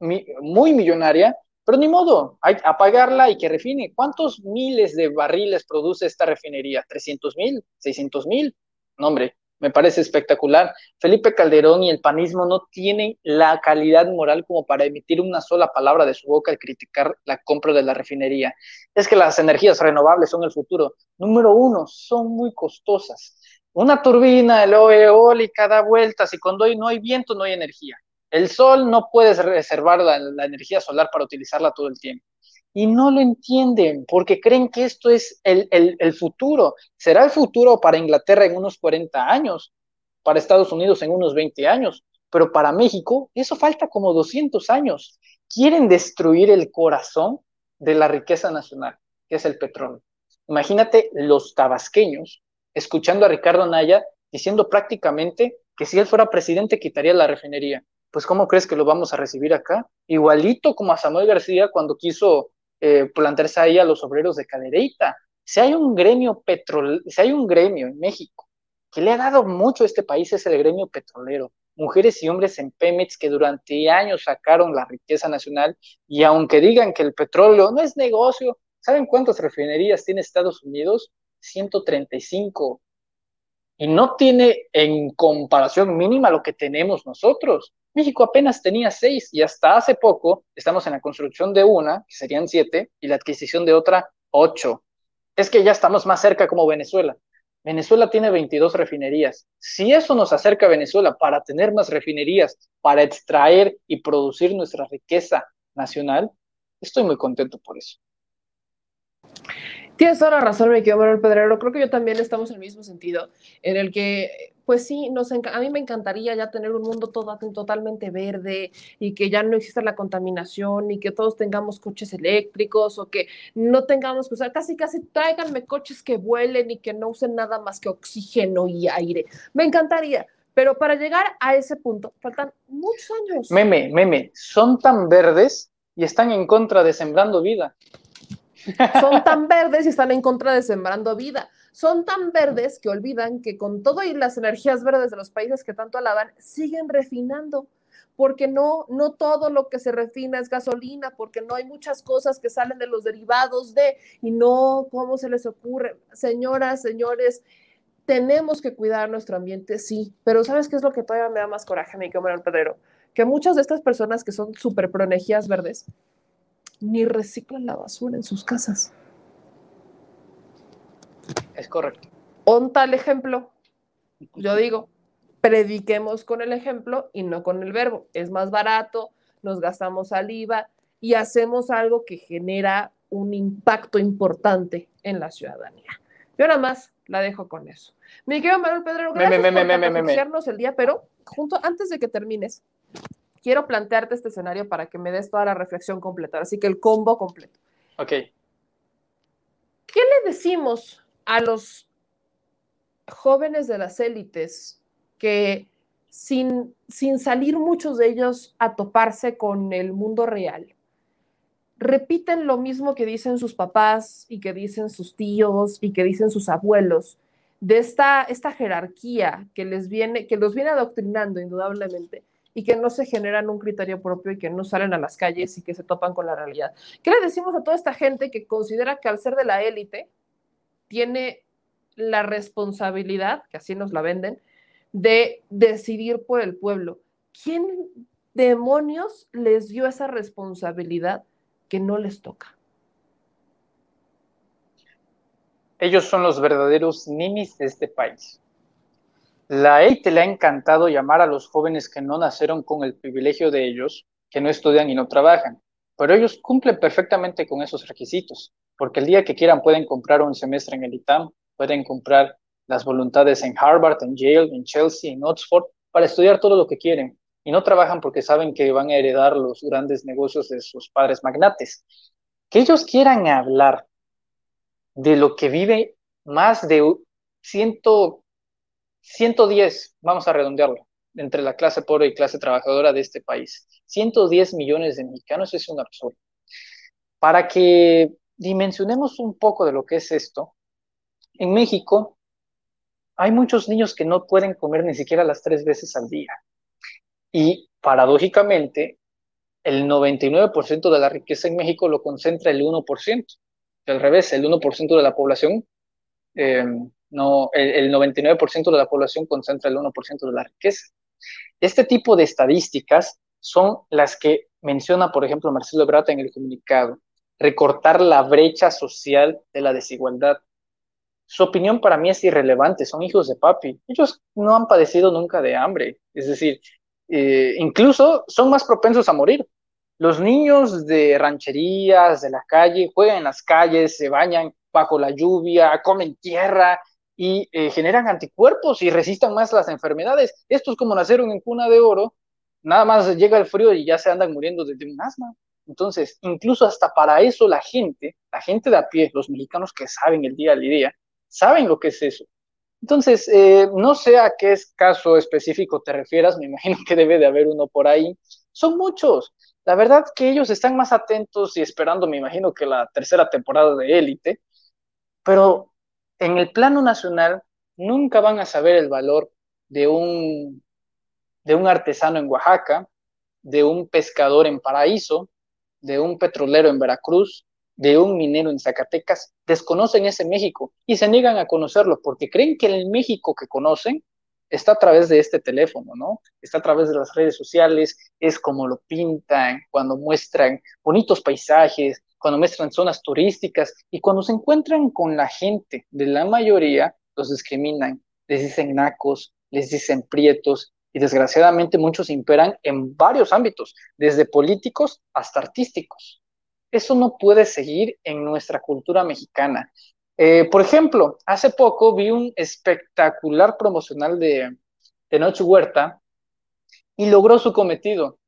muy millonaria, pero ni modo, hay a pagarla y que refine. ¿Cuántos miles de barriles produce esta refinería? ¿300 mil? ¿600 mil? No, hombre, me parece espectacular. Felipe Calderón y el panismo no tienen la calidad moral como para emitir una sola palabra de su boca al criticar la compra de la refinería. Es que las energías renovables son el futuro. Número uno, son muy costosas. Una turbina eólica da vueltas y cuando no hay viento no hay energía. El sol no puedes reservar la energía solar para utilizarla todo el tiempo y no lo entienden porque creen que esto es el, el, futuro. Será el futuro para Inglaterra en unos 40 años, para Estados Unidos en unos 20 años, pero para México eso falta como 200 años. Quieren destruir el corazón de la riqueza nacional, que es el petróleo. Imagínate los tabasqueños escuchando a Ricardo Naya diciendo prácticamente que si él fuera presidente quitaría la refinería. Pues ¿cómo crees que lo vamos a recibir acá? Igualito como a Samuel García cuando quiso eh, plantarse ahí a los obreros de Cadereyta. Si hay un gremio petrol, si hay un gremio en México que le ha dado mucho a este país es el gremio petrolero. mujeres y hombres en Pemex que durante años sacaron la riqueza nacional y aunque digan que el petróleo no es negocio, ¿saben cuántas refinerías tiene Estados Unidos? 135. Y no tiene en comparación mínima lo que tenemos nosotros. México apenas tenía seis y hasta hace poco estamos en la construcción de una, que serían siete, y la adquisición de otra, ocho. Es que ya estamos más cerca como Venezuela. Venezuela tiene 22 refinerías. Si eso nos acerca a Venezuela para tener más refinerías, para extraer y producir nuestra riqueza nacional, estoy muy contento por eso. Tienes toda la razón, mi querido Manuel Pedrero. Creo que yo también estamos en el mismo sentido, en el que, pues sí, a mí me encantaría ya tener un mundo todo, totalmente verde y que ya no exista la contaminación y que todos tengamos coches eléctricos o que no tengamos que usar, casi, casi tráiganme coches que vuelen y que no usen nada más que oxígeno y aire. Me encantaría, pero para llegar a ese punto faltan muchos años. Meme, meme, son tan verdes y están en contra de Sembrando Vida. Son tan verdes y están en contra de sembrando vida. Son tan verdes que olvidan que con todo y las energías verdes de los países que tanto alaban, siguen refinando. Porque no, no todo lo que se refina es gasolina, porque no hay muchas cosas que salen de los derivados de, y no, ¿cómo se les ocurre? Señoras, señores, tenemos que cuidar nuestro ambiente, sí, pero ¿sabes qué es lo que todavía me da más coraje, mi el Pedrero? Que muchas de estas personas que son súper proenergías verdes, ni reciclan la basura en sus casas. Es correcto. Un tal ejemplo, yo digo, prediquemos con el ejemplo y no con el verbo. Es más barato, nos gastamos saliva y hacemos algo que genera un impacto importante en la ciudadanía. Yo nada más la dejo con eso. Me quedo Manuel Pedro, gracias por el día, pero junto antes de que termines, quiero plantearte este escenario para que me des toda la reflexión completa, así que el combo completo. Ok. ¿Qué le decimos a los jóvenes de las élites que sin, sin salir muchos de ellos a toparse con el mundo real, repiten lo mismo que dicen sus papás y que dicen sus tíos y que dicen sus abuelos, de esta, esta jerarquía que les viene, que los viene adoctrinando indudablemente, y que no se generan un criterio propio y que no salen a las calles y que se topan con la realidad. ¿Qué le decimos a toda esta gente que considera que al ser de la élite tiene la responsabilidad, que así nos la venden, de decidir por el pueblo? ¿Quién demonios les dio esa responsabilidad que no les toca? Ellos son los verdaderos ninis de este país. La élite le ha encantado llamar a los jóvenes que no nacieron con el privilegio de ellos, que no estudian y no trabajan, pero ellos cumplen perfectamente con esos requisitos, porque el día que quieran pueden comprar un semestre en el ITAM, pueden comprar las voluntades en Harvard, en Yale, en Chelsea, en Oxford, para estudiar todo lo que quieren, y no trabajan porque saben que van a heredar los grandes negocios de sus padres magnates. Que ellos quieran hablar de lo que vive más de ciento 110, vamos a redondearlo, entre la clase pobre y clase trabajadora de este país. 110 millones de mexicanos es un absurdo. Para que dimensionemos un poco de lo que es esto, en México hay muchos niños que no pueden comer ni siquiera las tres veces al día. Y paradójicamente, el 99% de la riqueza en México lo concentra el 1%. Al revés, el 1% de la población eh, no, el, 99% de la población concentra el 1% de la riqueza. Este tipo de estadísticas son las que menciona, por ejemplo, Marcelo Brata en el comunicado, recortar la brecha social de la desigualdad. Su opinión para mí es irrelevante, son hijos de papi. Ellos no han padecido nunca de hambre, es decir, eh, incluso son más propensos a morir. Los niños de rancherías, de la calle, juegan en las calles, se bañan bajo la lluvia, comen tierra, y eh, generan anticuerpos y resistan más las enfermedades. Esto es como nacer en cuna de oro, nada más llega el frío y ya se andan muriendo de, un asma. Entonces, incluso hasta para eso la gente, la gente de a pie, los mexicanos que saben el día al día, saben lo que es eso. Entonces, eh, no sé a qué caso específico te refieras, me imagino que debe de haber uno por ahí. Son muchos. La verdad que ellos están más atentos y esperando, me imagino que la tercera temporada de Élite, pero en el plano nacional nunca van a saber el valor de un de un artesano en Oaxaca, de un pescador en Paraíso, de un petrolero en Veracruz, de un minero en Zacatecas, desconocen ese México y se niegan a conocerlo porque creen que el México que conocen está a través de este teléfono, ¿no? Está a través de las redes sociales, es como lo pintan, cuando muestran bonitos paisajes, cuando muestran zonas turísticas y cuando se encuentran con la gente de la mayoría, los discriminan, les dicen nacos, les dicen prietos y desgraciadamente muchos imperan en varios ámbitos, desde políticos hasta artísticos. Eso no puede seguir en nuestra cultura mexicana. Eh, por ejemplo, hace poco vi un espectacular promocional de, de Noche Huerta y logró su cometido,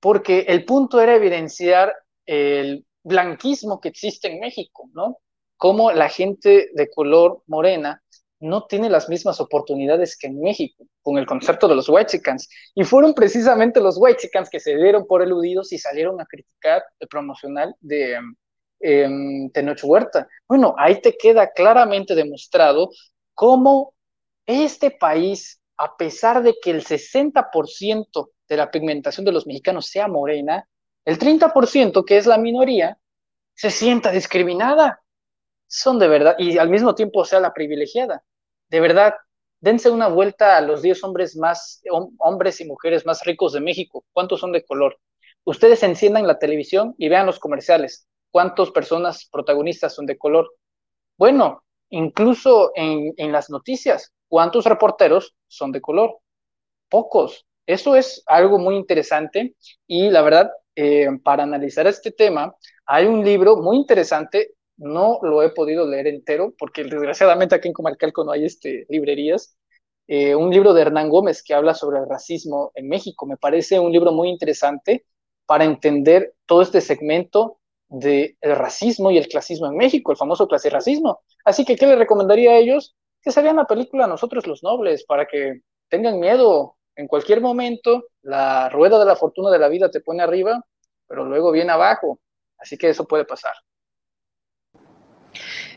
porque el punto era evidenciar el blanquismo que existe en México, ¿no? Cómo la gente de color morena no tiene las mismas oportunidades que en México, con el concepto de los Whitexicans. Y fueron precisamente los Whitexicans que se dieron por eludidos y salieron a criticar el promocional de eh, Huerta. Bueno, ahí te queda claramente demostrado cómo este país, a pesar de que el 60% de la pigmentación de los mexicanos sea morena, el 30%, que es la minoría, se sienta discriminada. Son de verdad, y al mismo tiempo sea la privilegiada. De verdad, dense una vuelta a los 10 hombres más, hombres y mujeres más ricos de México. ¿Cuántos son de color? Ustedes enciendan la televisión y vean los comerciales. ¿Cuántas personas protagonistas son de color? Bueno, incluso en, en las noticias, ¿cuántos reporteros son de color? Pocos. Eso es algo muy interesante y la verdad, eh, para analizar este tema, hay un libro muy interesante no lo he podido leer entero porque desgraciadamente aquí en Comalcalco no hay este, librerías. Eh, un libro de Hernán Gómez que habla sobre el racismo en México. Me parece un libro muy interesante para entender todo este segmento del racismo y el clasismo en México, el famoso clasirracismo. Así que, ¿qué le recomendaría a ellos? Que se vean la película Nosotros los Nobles, para que tengan miedo. En cualquier momento, la rueda de la fortuna de la vida te pone arriba, pero luego viene abajo. Así que eso puede pasar.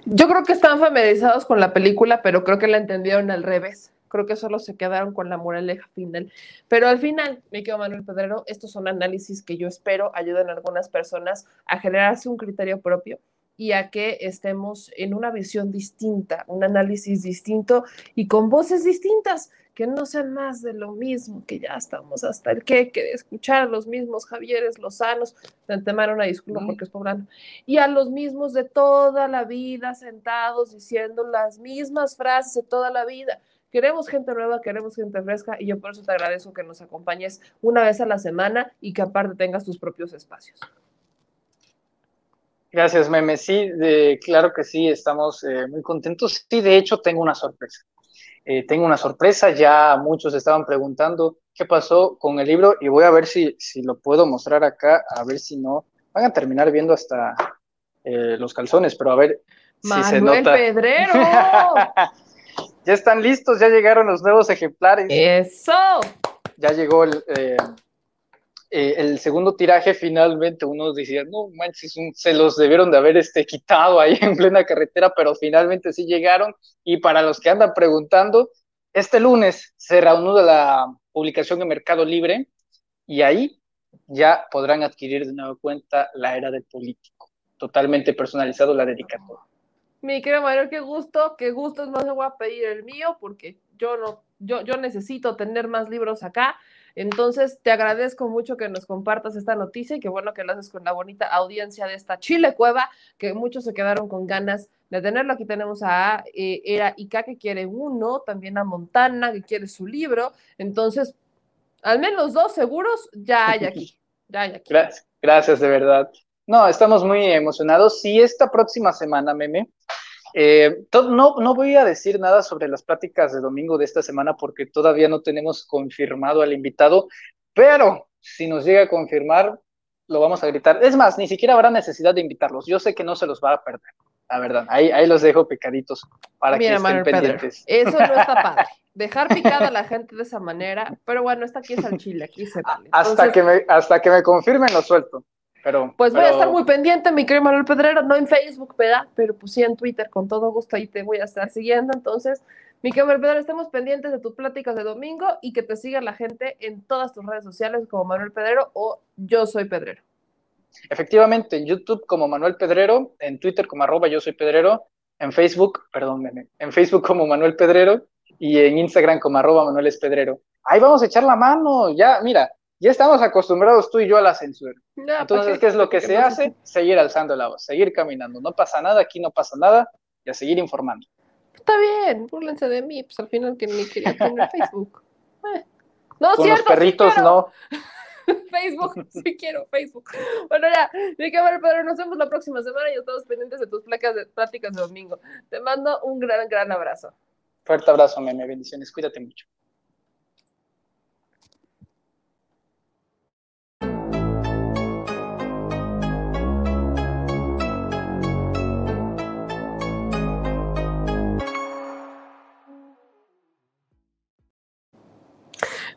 Yo creo que están familiarizados con la película, pero creo que la entendieron al revés. Creo que solo se quedaron con la moraleja final. Pero al final, me quedo Manuel Pedrero, estos son análisis que yo espero ayuden a algunas personas a generarse un criterio propio y a que estemos en una visión distinta, un análisis distinto y con voces distintas, que no sean más de lo mismo, que ya estamos hasta el que, que de escuchar a los mismos Javieres Lozanos, de antemano una disculpa porque es poblano, y a los mismos de toda la vida sentados diciendo las mismas frases de toda la vida. Queremos gente nueva, queremos gente fresca y yo por eso te agradezco que nos acompañes una vez a la semana y que aparte tengas tus propios espacios. Gracias, Meme. Sí, de, claro que sí, estamos eh, muy contentos. Sí, de hecho, tengo una sorpresa. Eh, tengo una sorpresa, ya muchos estaban preguntando qué pasó con el libro y voy a ver si, si lo puedo mostrar acá, a ver si no, van a terminar viendo hasta eh, los calzones, pero a ver si se nota. Pedrero! (laughs) ya están listos, ya llegaron los nuevos ejemplares. ¡Eso! Ya llegó el, eh, el segundo tiraje finalmente uno decía, no manches, se los debieron de haber este, quitado ahí (laughs) en plena carretera, pero finalmente sí llegaron. Y para los que andan preguntando, este lunes se reanuda la publicación en Mercado Libre y ahí ya podrán adquirir de nueva cuenta la era del político, totalmente personalizado la dedicatoria. Mi querido Mario, qué gusto, qué gusto, no se voy a pedir el mío porque yo no, yo, yo necesito tener más libros acá. Entonces, te agradezco mucho que nos compartas esta noticia y qué bueno que lo haces con la bonita audiencia de esta Chile Cueva, que muchos se quedaron con ganas de tenerlo. Aquí tenemos a eh, Era Ica que quiere uno, también a Montana que quiere su libro. Entonces, al menos dos seguros ya hay aquí. Ya hay aquí. Gracias, gracias de verdad. No, estamos muy emocionados. Si esta próxima semana, meme, eh, no, no voy a decir nada sobre las pláticas de domingo de esta semana porque todavía no tenemos confirmado al invitado, pero si nos llega a confirmar, lo vamos a gritar. Es más, ni siquiera habrá necesidad de invitarlos. Yo sé que no se los va a perder, la verdad. Ahí, ahí los dejo picaditos para que estén pendientes. eso no está (laughs) padre. Dejar picada a la gente de esa manera, pero bueno, esta aquí es al chile, aquí se vale. hasta, que me, hasta que me confirmen lo suelto. Pero, pues voy a estar muy pendiente, mi querido Manuel Pedrero, no en Facebook, ¿verdad? Pero pues sí en Twitter, con todo gusto ahí te voy a estar siguiendo. Entonces, Mi querido Pedro, estemos pendientes de tus pláticas de domingo y que te siga la gente en todas tus redes sociales como Manuel Pedrero o Yo Soy Pedrero. Efectivamente, en YouTube como Manuel Pedrero, en Twitter como arroba Yo Soy Pedrero, en Facebook, perdón, en Facebook como Manuel Pedrero y en Instagram como arroba Manuel Pedrero. Ahí vamos a echar la mano, ya, mira, ya estamos acostumbrados tú y yo a la censura. Entonces, ¿qué es lo que se hace? Seguir alzando la voz, seguir caminando. No pasa nada, aquí no pasa nada, y a seguir informando. Está bien, burlense de mí, pues al final que ni quería tener (laughs) Facebook. Eh. No, Con cierto, los perritos sí no. (laughs) Facebook, sí quiero Facebook. Bueno, ya, mi cámara, Pedro, nos vemos la próxima semana y estamos pendientes de tus placas de pláticas de domingo. Te mando un gran, gran abrazo. Fuerte abrazo, meme, bendiciones, cuídate mucho.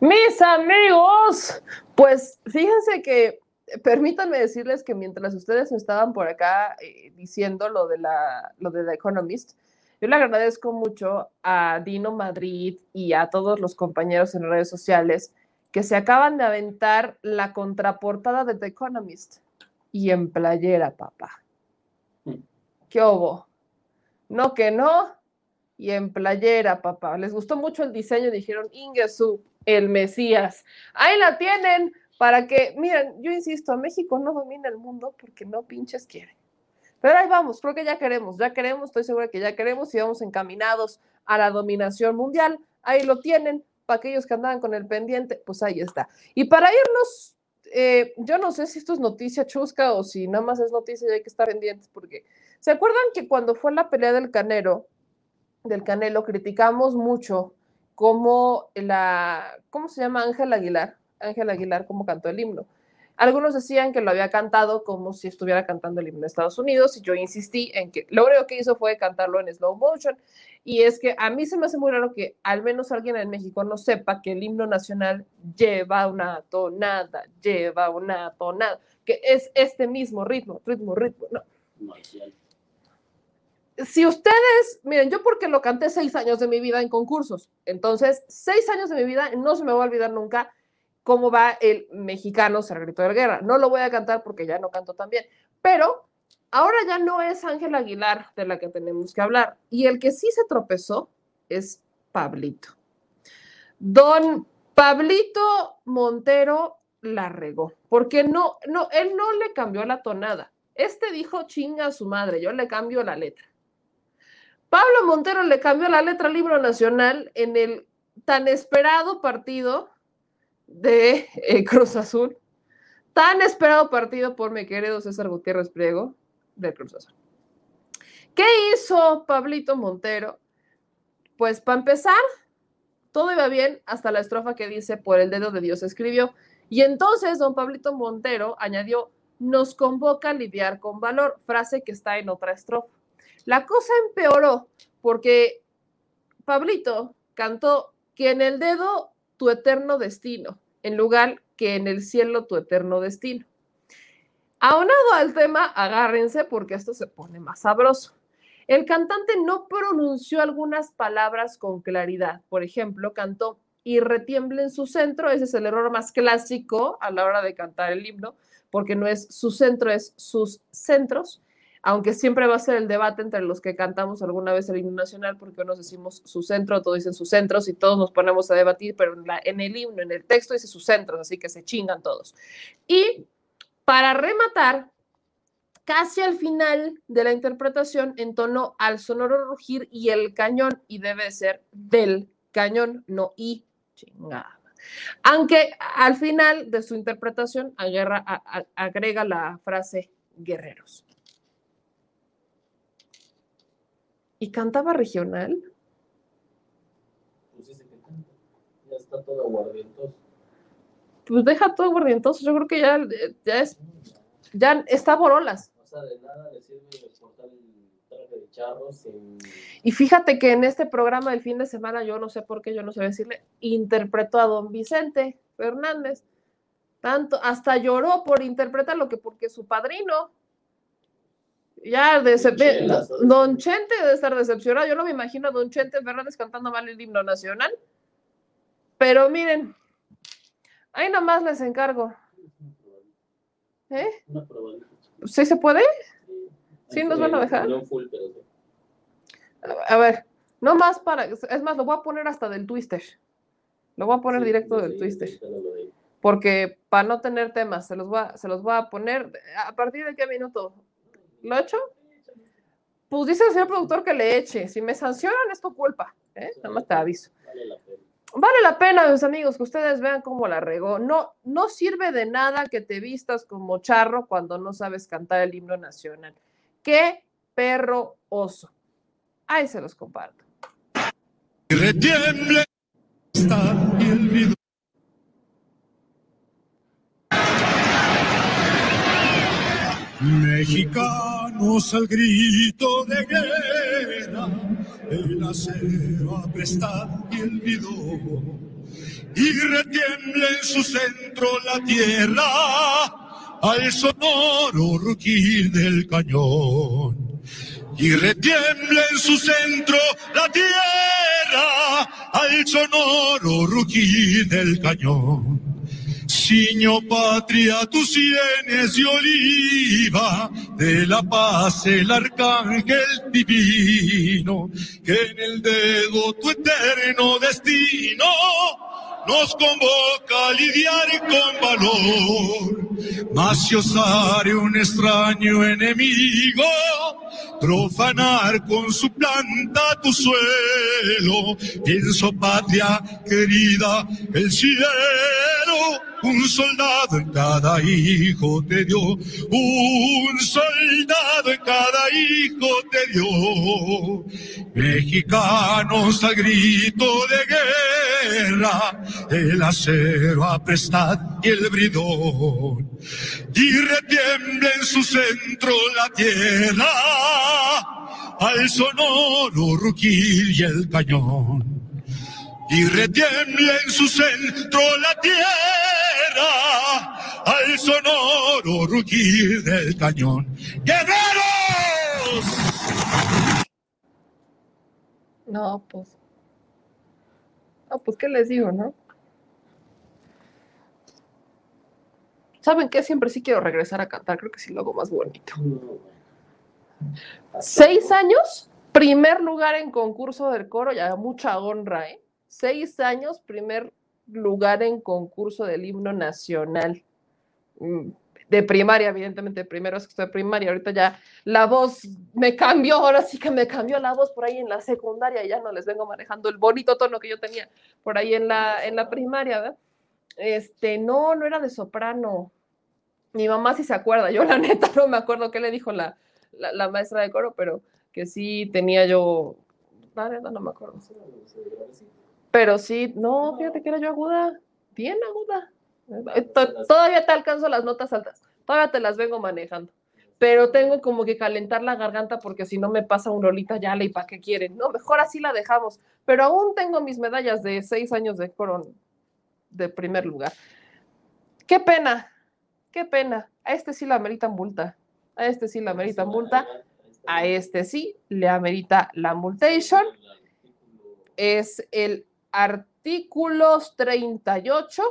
Mis amigos, pues fíjense que permítanme decirles que mientras ustedes estaban por acá eh, diciendo lo de la lo de The Economist, yo le agradezco mucho a Dino Madrid y a todos los compañeros en redes sociales que se acaban de aventar la contraportada de The Economist y en playera, papá. ¿Qué hubo? No que no, y en playera, papá. Les gustó mucho el diseño, dijeron Ingesu, el Mesías. Ahí la tienen para que, miren, yo insisto, México no domina el mundo porque no pinches quiere. Pero ahí vamos, creo que ya queremos, ya queremos, estoy segura que ya queremos y vamos encaminados a la dominación mundial. Ahí lo tienen, para aquellos que andaban con el pendiente, pues ahí está. Y para irnos, eh, yo no sé si esto es noticia chusca o si nada más es noticia y hay que estar pendientes, porque ¿se acuerdan que cuando fue la pelea del Canero, del Canelo, criticamos mucho cómo la, ¿cómo se llama Ángel Aguilar? Ángel Aguilar, cómo cantó el himno. Algunos decían que lo había cantado como si estuviera cantando el himno de Estados Unidos y yo insistí en que lo único que hizo fue cantarlo en slow motion y es que a mí se me hace muy raro que al menos alguien en México no sepa que el himno nacional lleva una tonada, lleva una tonada, que es este mismo ritmo, ritmo, ritmo, no. Si ustedes, miren, yo porque lo canté seis años de mi vida en concursos, entonces seis años de mi vida no se me va a olvidar nunca cómo va el mexicano ser grito de guerra. No lo voy a cantar porque ya no canto tan bien, pero ahora ya no es Ángel Aguilar de la que tenemos que hablar. Y el que sí se tropezó es Pablito. Don Pablito Montero la regó, porque no, no, él no le cambió la tonada. Este dijo chinga a su madre, yo le cambio la letra. Pablo Montero le cambió la letra al libro nacional en el tan esperado partido de eh, Cruz Azul. Tan esperado partido por mi querido César Gutiérrez Priego de Cruz Azul. ¿Qué hizo Pablito Montero? Pues para empezar, todo iba bien hasta la estrofa que dice, por el dedo de Dios escribió. Y entonces don Pablito Montero añadió, nos convoca a lidiar con valor, frase que está en otra estrofa. La cosa empeoró porque Pablito cantó que en el dedo tu eterno destino, en lugar que en el cielo tu eterno destino. Aunado al tema, agárrense porque esto se pone más sabroso. El cantante no pronunció algunas palabras con claridad. Por ejemplo, cantó y retiemble en su centro. Ese es el error más clásico a la hora de cantar el himno, porque no es su centro, es sus centros aunque siempre va a ser el debate entre los que cantamos alguna vez el himno nacional, porque unos decimos su centro, todos dicen sus centros y todos nos ponemos a debatir, pero en, el himno, en el texto dice sus centros, así que se chingan todos. Y para rematar, casi al final de la interpretación entonó al sonoro rugir y el cañón, y debe ser del cañón, no y chingada. Aunque al final de su interpretación agrega la frase guerreros. ¿Y cantaba regional? Pues dice que canta. Ya está todo aguardientoso. Pues deja todo aguardientoso. Yo creo que ya, ya es. Ya está borolas. O sea, de nada le sirve el traje de charros sin... Y fíjate que en este programa del fin de semana, yo no sé por qué, yo no sé decirle, interpretó a don Vicente Fernández. Tanto, hasta lloró por interpretar lo que porque su padrino Ya, ve- Don Chente debe estar decepcionado. Yo no me imagino a Don Chente Fernández cantando mal el himno nacional. Pero miren, ahí nomás les encargo. ¿Eh? Una probadita. ¿Sí se puede? Sí, nos van a dejar. A ver, no más para. Es más, lo voy a poner hasta del Twister. Lo voy a poner Sí, directo del sí, Twister. de- Porque para no tener temas, se los, voy a, se los voy a poner. ¿A partir de qué minuto? ¿Lo echo? Pues dice el señor productor que le eche. Si me sancionan, es tu culpa. ¿eh? Nada más te aviso. Vale la pena. Vale la pena, mis amigos, que ustedes vean cómo la regó. No, no sirve de nada que te vistas como charro cuando no sabes cantar el himno nacional. ¡Qué perro oso! Ahí se los comparto. Retiemble está el vidrio. Mexicanos al grito de guerra, el acero a prestar y el vidor. Y retiemble en su centro la tierra al sonoro rugir del cañón y retiembla en su centro la tierra al sonoro rugir del cañón. Ciño patria, tus sienes de oliva, de la paz el arcángel divino, que en el dedo tu eterno destino nos convoca a lidiar con valor. Mas si osare un extraño enemigo profanar con su planta tu suelo, pienso patria querida, el cielo, un soldado en cada hijo te dio, un soldado en cada hijo te dio. Mexicanos al grito de guerra, el acero aprestad y el bridón. Y retiembla en su centro la tierra, al sonoro rugir y el cañón. Y retiembla en su centro la tierra, al sonoro rugir del cañón. ¡Guerreros! No, pues. No, pues, ¿qué les digo, no? ¿Saben qué? Siempre sí quiero regresar a cantar. Creo que sí lo hago más bonito. Seis años, primer lugar en concurso del coro, ya mucha honra, ¿eh? Seis años, primer lugar en concurso del himno nacional. Mm, De primaria, evidentemente, primero es que estoy primaria, ahorita ya la voz me cambió, ahora sí que me cambió la voz por ahí en la secundaria, ya no les vengo manejando el bonito tono que yo tenía por ahí en la, en la primaria, ¿verdad? Este, no, no era de soprano. Mi mamá sí se acuerda, yo la (laughs) neta no me acuerdo qué le dijo la, la, la maestra de coro, pero que sí tenía yo, no me acuerdo. Pero sí, no, fíjate que era yo aguda, bien aguda. To- Todavía te alcanzo las notas altas, todavía te las vengo manejando. Pero tengo como que calentar la garganta porque si no me pasa un rolita ya y para qué quieren. No, mejor así la dejamos. Pero aún tengo mis medallas de seis años de coro de primer lugar. Qué pena, qué pena. A este sí le amerita multa. A este sí le amerita multa. A este sí le amerita la multation. Es el artículo 38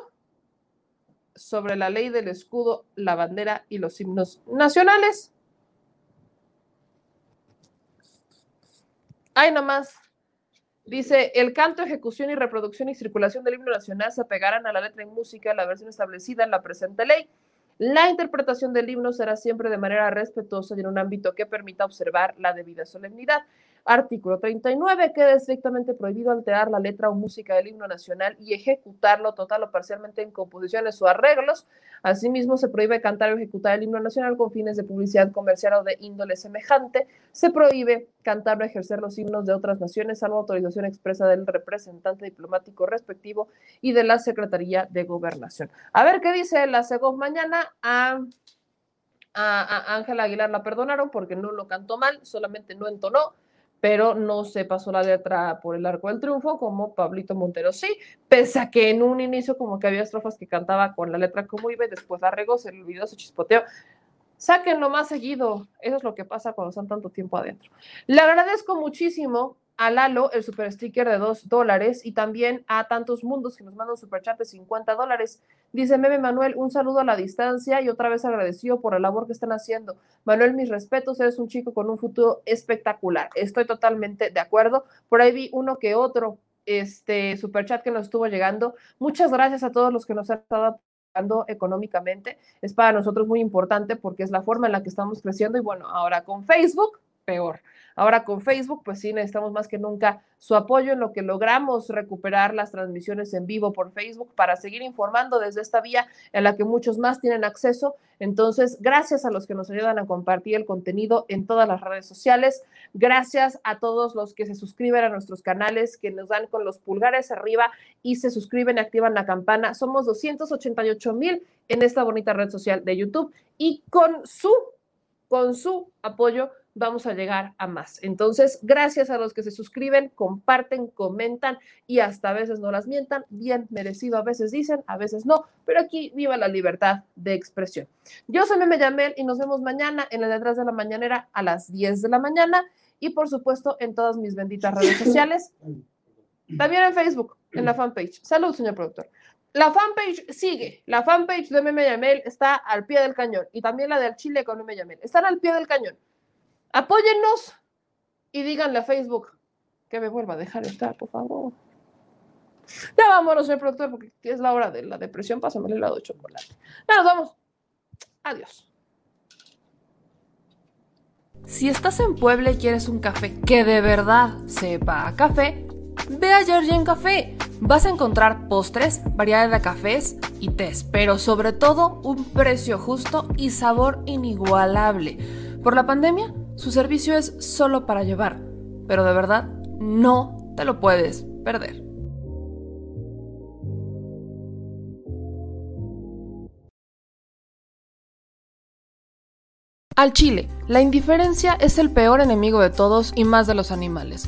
sobre la ley del escudo, la bandera y los himnos nacionales. Ay, nomás. Dice, el canto, ejecución y reproducción y circulación del himno nacional se apegarán a la letra y música la versión establecida en la presente ley. La interpretación del himno será siempre de manera respetuosa y en un ámbito que permita observar la debida solemnidad. Artículo 39. Queda estrictamente prohibido alterar la letra o música del himno nacional y ejecutarlo total o parcialmente en composiciones o arreglos. Asimismo, se prohíbe cantar o ejecutar el himno nacional con fines de publicidad comercial o de índole semejante. Se prohíbe cantar o ejercer los himnos de otras naciones, salvo autorización expresa del representante diplomático respectivo y de la Secretaría de Gobernación. A ver qué dice la SEGOV mañana. A a Ángela Aguilar la perdonaron porque no lo cantó mal, solamente no entonó, pero no se pasó la letra por el arco del triunfo como Pablito Montero sí, pese a que en un inicio como que había estrofas que cantaba con la letra como iba después la regó, se le olvidó, se chispoteó. Sáquenlo más seguido. Eso es lo que pasa cuando están tanto tiempo adentro. Le agradezco muchísimo a Lalo el super sticker de 2 dólares y también a Tantos Mundos que nos manda un super chat de 50 dólares. Dice Meme Manuel, un saludo a la distancia y otra vez agradecido por la labor que están haciendo. Manuel, mis respetos, eres un chico con un futuro espectacular. Estoy totalmente de acuerdo. Por ahí vi uno que otro este super chat que nos estuvo llegando. Muchas gracias a todos los que nos han estado económicamente. Es para nosotros muy importante porque es la forma en la que estamos creciendo y bueno, ahora con Facebook, peor. Ahora con Facebook, pues sí, necesitamos más que nunca su apoyo en lo que logramos recuperar las transmisiones en vivo por Facebook para seguir informando desde esta vía en la que muchos más tienen acceso. Entonces, gracias a los que nos ayudan a compartir el contenido en todas las redes sociales. Gracias a todos los que se suscriben a nuestros canales, que nos dan con los pulgares arriba y se suscriben y activan la campana. Somos 288 mil en esta bonita red social de YouTube y con su, con su apoyo vamos a llegar a más. Entonces, gracias a los que se suscriben, comparten, comentan y hasta a veces no las mientan, bien merecido, a veces dicen, a veces no, pero aquí viva la libertad de expresión. Yo soy Meme Yamel y nos vemos mañana en la detrás de la mañanera a las 10 de la mañana y por supuesto en todas mis benditas redes sociales. También en Facebook, en la fanpage. Salud, señor productor. La fanpage sigue. La fanpage de Meme Yamel está al pie del cañón y también la del Chile con Meme Yamel. Están al pie del cañón. Apóyennos y díganle a Facebook que me vuelva a dejar estar, por favor. Ya vámonos, señor productor, porque es la hora de la depresión. Pásame el helado de chocolate. Ya nos vamos. Adiós. Si estás en Puebla y quieres un café que de verdad sepa a café, ve a Georgian Café. Vas a encontrar postres, variedad de cafés y tés, pero sobre todo un precio justo y sabor inigualable. Por la pandemia, su servicio es solo para llevar, pero de verdad no te lo puedes perder. Al chile, la indiferencia es el peor enemigo de todos y más de los animales.